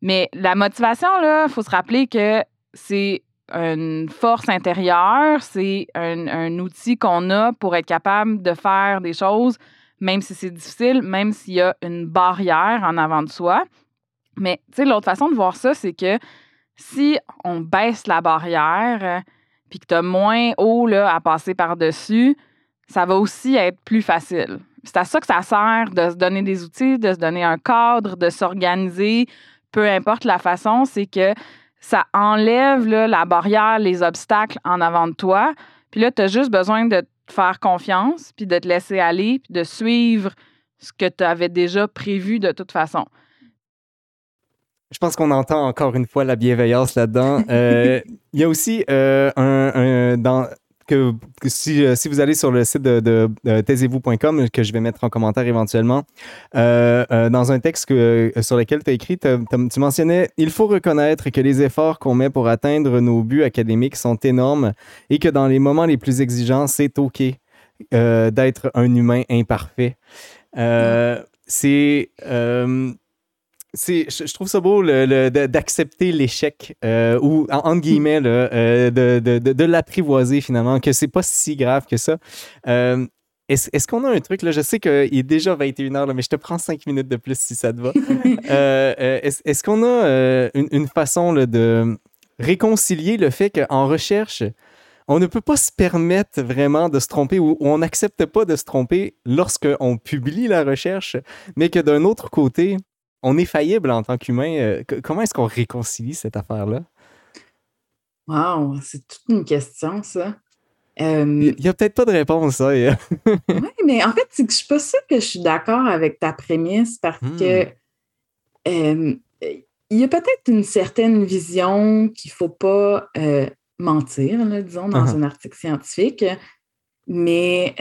Mais la motivation, là, il faut se rappeler que c'est une force intérieure, c'est un, un outil qu'on a pour être capable de faire des choses même si c'est difficile, même s'il y a une barrière en avant de soi. Mais tu sais, l'autre façon de voir ça, c'est que si on baisse la barrière, euh, puis que tu as moins haut à passer par-dessus, ça va aussi être plus facile. C'est à ça que ça sert de se donner des outils, de se donner un cadre, de s'organiser, peu importe la façon, c'est que ça enlève la barrière, les obstacles en avant de toi. Puis là, tu as juste besoin de faire confiance, puis de te laisser aller, puis de suivre ce que tu avais déjà prévu de toute façon. Je pense qu'on entend encore une fois la bienveillance là-dedans. Euh, il y a aussi euh, un, dans, que, si, euh, si, vous allez sur le site de, de, taisez-vous.com, que je vais mettre en commentaire éventuellement, euh, euh, dans un texte que, sur lequel tu as écrit, tu mentionnais Il faut reconnaître que les efforts qu'on met pour atteindre nos buts académiques sont énormes et que dans les moments les plus exigeants, c'est OK d'être un humain imparfait. c'est je, trouve ça beau d'accepter l'échec euh, ou entre guillemets euh, de, de, de, l'apprivoiser finalement, que c'est pas si grave que ça. Euh, est-ce qu'on a un truc, là, je sais qu'il est déjà 21h, là, mais je te prends 5 minutes de plus si ça te va. est-ce qu'on a une, façon de réconcilier le fait qu'en recherche, on ne peut pas se permettre vraiment de se tromper ou, on n'accepte pas de se tromper lorsqu'on publie la recherche, mais que d'un autre côté, on est faillible en tant qu'humain. comment est-ce qu'on réconcilie cette affaire-là? Wow, c'est toute une question, ça. Il n'y a peut-être pas de réponse, ça. oui, mais en fait, c'est que je suis pas sûre que je suis d'accord avec ta prémisse parce que hmm. il y a peut-être une certaine vision qu'il ne faut pas euh, mentir, disons, dans uh-huh. un article scientifique. Mais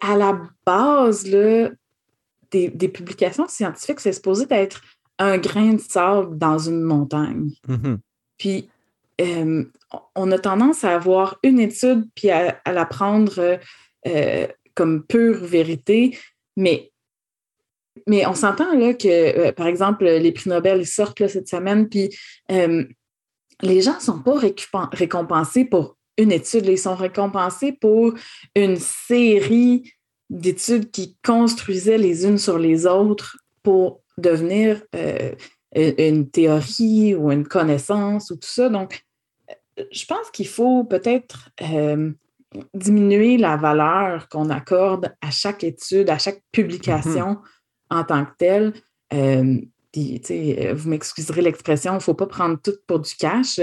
à la base là, des, publications scientifiques, c'est supposé être un grain de sable dans une montagne. Mm-hmm. Puis on a tendance à avoir une étude puis à, la prendre euh, comme pure vérité, mais, mais on s'entend là que, euh, par exemple, les prix Nobel ils sortent cette semaine, puis les gens ne sont pas récompensés pour une étude, ils sont récompensés pour une série d'études qui construisaient les unes sur les autres pour devenir euh, une théorie ou une connaissance ou tout ça. Donc, je pense qu'il faut peut-être euh, diminuer la valeur qu'on accorde à chaque étude, à chaque publication mm-hmm. en tant que telle. Euh, vous m'excuserez l'expression, il ne faut pas prendre tout pour du cash.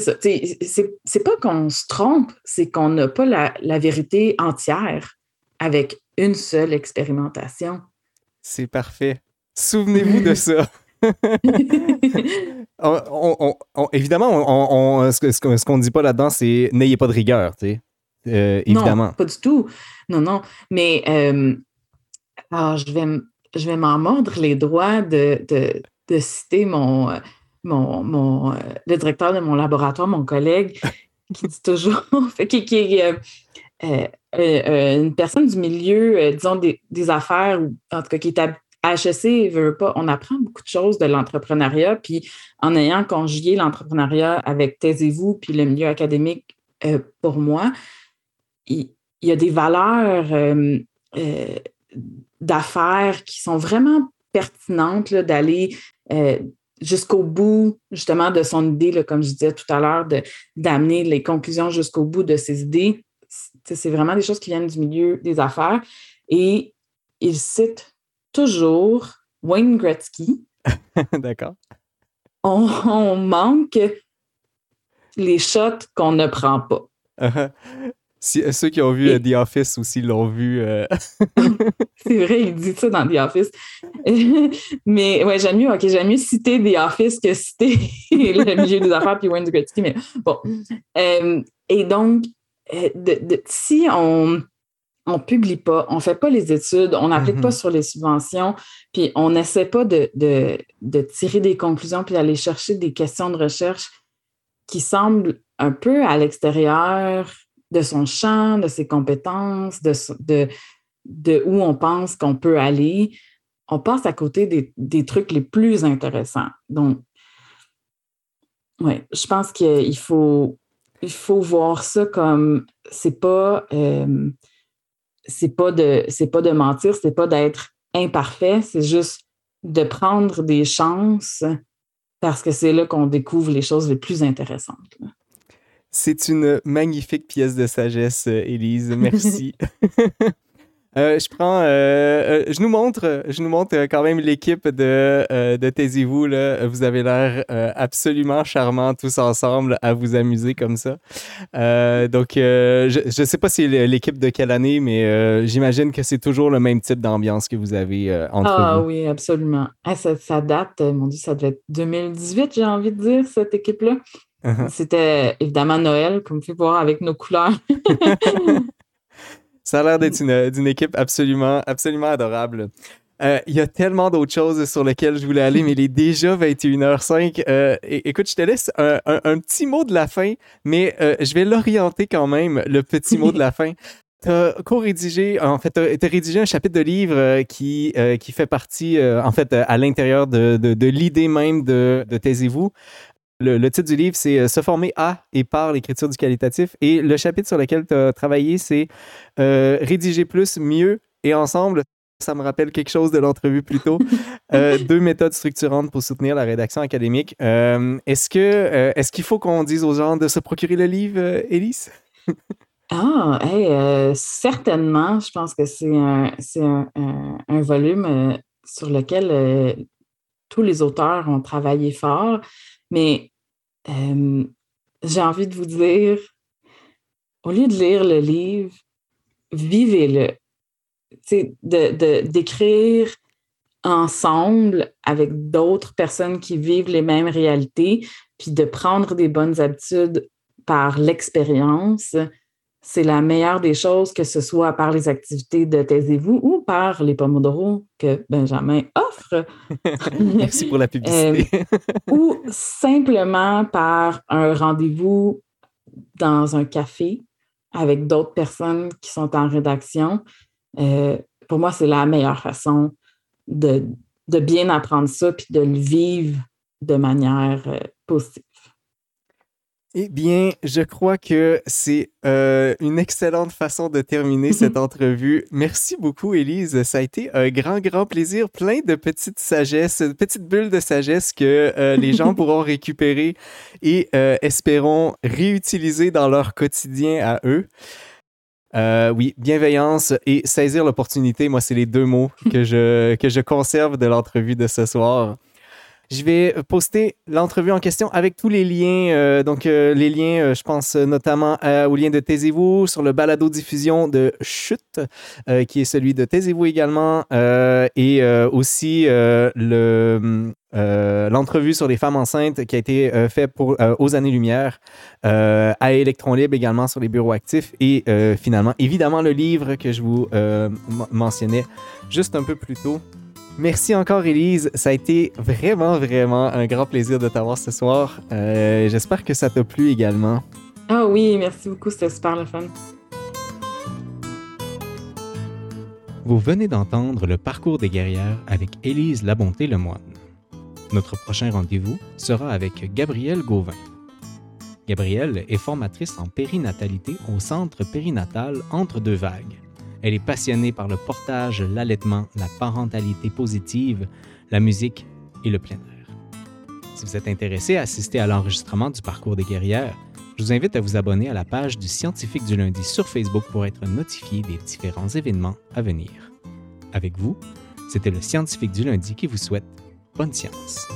C'est ça. C'est pas qu'on se trompe, c'est qu'on n'a pas la, la, vérité entière avec une seule expérimentation. C'est parfait. Souvenez-vous de ça. évidemment, ce, qu'on ne dit pas là-dedans, c'est n'ayez pas de rigueur, euh, évidemment. Non, pas du tout. Non, non. Mais euh, alors, je vais, je vais m'en mordre les droits de, de, citer mon, mon, mon le directeur de mon laboratoire, mon collègue, qui dit toujours, qui, qui est euh, une personne du milieu, disons, des, des, affaires, ou en tout cas qui est à HEC, veut pas, on apprend beaucoup de choses de l'entrepreneuriat, puis en ayant conjugué l'entrepreneuriat avec Taisez-vous, puis le milieu académique, euh, pour moi, il, y a des valeurs euh, euh, d'affaires qui sont vraiment pertinentes d'aller jusqu'au bout, justement, de son idée, comme je disais tout à l'heure, d'amener les conclusions jusqu'au bout de ses idées. C'est vraiment des choses qui viennent du milieu des affaires. Et il cite toujours Wayne Gretzky. D'accord. On, manque les shots qu'on ne prend pas. Si, euh, ceux qui ont vu euh, The Office aussi l'ont vu. Euh. c'est vrai, il dit ça dans The Office. mais ouais, j'aime mieux, j'aime mieux citer The Office que citer le milieu des affaires puis Wayne Gretzky. Mais bon. et donc, si on on publie pas, on fait pas les études, on n'applique pas mm-hmm. sur les subventions, puis on n'essaie pas de, tirer des conclusions puis d'aller chercher des questions de recherche qui semblent un peu à l'extérieur de son champ, de ses compétences, de, où on pense qu'on peut aller, on passe à côté des, trucs les plus intéressants. Donc, oui, je pense qu'il faut, il faut voir ça comme c'est pas. Euh, c'est pas de c'est pas de mentir, c'est pas d'être imparfait, c'est juste de prendre des chances parce que c'est là qu'on découvre les choses les plus intéressantes. C'est une magnifique pièce de sagesse, Élise. Merci. Euh, je prends, euh, euh, je nous montre, je nous montre quand même l'équipe de, de Taisez-vous. Vous avez l'air absolument charmant tous ensemble à vous amuser comme ça. donc, je ne sais pas si c'est l'équipe de quelle année, mais j'imagine que c'est toujours le même type d'ambiance que vous avez entre ah, vous. Ah oui, absolument. Ah, ça, date, mon Dieu, ça devait être 2018, j'ai envie de dire, cette équipe-là. Uh-huh. C'était évidemment Noël, comme vous pouvez voir avec nos couleurs. Ça a l'air d'être une, équipe absolument, absolument adorable. Euh, il y a tellement d'autres choses sur lesquelles je voulais aller, mais il est déjà 21h05. Euh, écoute, je te laisse un, petit mot de la fin, mais euh, je vais l'orienter quand même, le petit mot de la fin. Tu as co-rédigé, en fait, tu as, rédigé un chapitre de livre qui, qui fait partie, en fait, à l'intérieur de, de, l'idée même de, de Taisez-vous. Le, titre du livre, c'est Se former à et par l'écriture du qualitatif. Et le chapitre sur lequel tu as travaillé, c'est Rédiger plus, mieux et ensemble. Ça me rappelle quelque chose de l'entrevue plus tôt. deux méthodes structurantes pour soutenir la rédaction académique. est-ce que est-ce qu'il faut qu'on dise aux gens de se procurer le livre, Élise? Ah, hey, certainement. Je pense que c'est un, un, un, volume sur lequel tous les auteurs ont travaillé fort, mais j'ai envie de vous dire, au lieu de lire le livre, vivez-le. De, d'écrire ensemble avec d'autres personnes qui vivent les mêmes réalités, puis de prendre des bonnes habitudes par l'expérience, c'est la meilleure des choses, que ce soit par les activités de Taisez-vous ou par les Pomodoro que Benjamin offre. Merci pour la publicité. Euh, ou simplement par un rendez-vous dans un café avec d'autres personnes qui sont en rédaction. Euh, pour moi, c'est la meilleure façon de, de, bien apprendre ça puis de le vivre de manière euh, positive. Eh bien, je crois que c'est euh, une excellente façon de terminer cette entrevue. Merci beaucoup, Élise. Ça a été un grand, grand plaisir. Plein de petites sagesses, de petites bulles de sagesse que euh, les gens pourront récupérer et euh, espérons réutiliser dans leur quotidien à eux. oui, bienveillance et saisir l'opportunité, moi, c'est les deux mots que je, que je conserve de l'entrevue de ce soir. Je vais poster l'entrevue en question avec tous les liens. Euh, donc, euh, les liens, euh, je pense notamment au lien de Taisez-vous sur le balado diffusion de Chute, qui est celui de Taisez-vous également, et aussi le. l'entrevue sur les femmes enceintes qui a été faite pour aux années-lumière à Electron Libre également sur les bureaux actifs et finalement évidemment le livre que je vous mentionnais juste un peu plus tôt Merci encore, Elise. Ça a été vraiment, vraiment un grand plaisir de t'avoir ce soir. Euh, j'espère que ça t'a plu également. Ah oui, merci beaucoup. C'était super le fun. Vous venez d'entendre le parcours des guerrières avec Élise Labonté-Lemoine. Notre prochain rendez-vous sera avec Gabrielle Gauvin. Gabrielle est formatrice en périnatalité au Centre périnatal Entre deux vagues. Elle est passionnée par le portage, l'allaitement, la parentalité positive, la musique et le plein air. Si vous êtes intéressé à assister à l'enregistrement du parcours des guerrières, je vous invite à vous abonner à la page du Scientifique du lundi sur Facebook pour être notifié des différents événements à venir. Avec vous, c'était le Scientifique du lundi qui vous souhaite bonne science.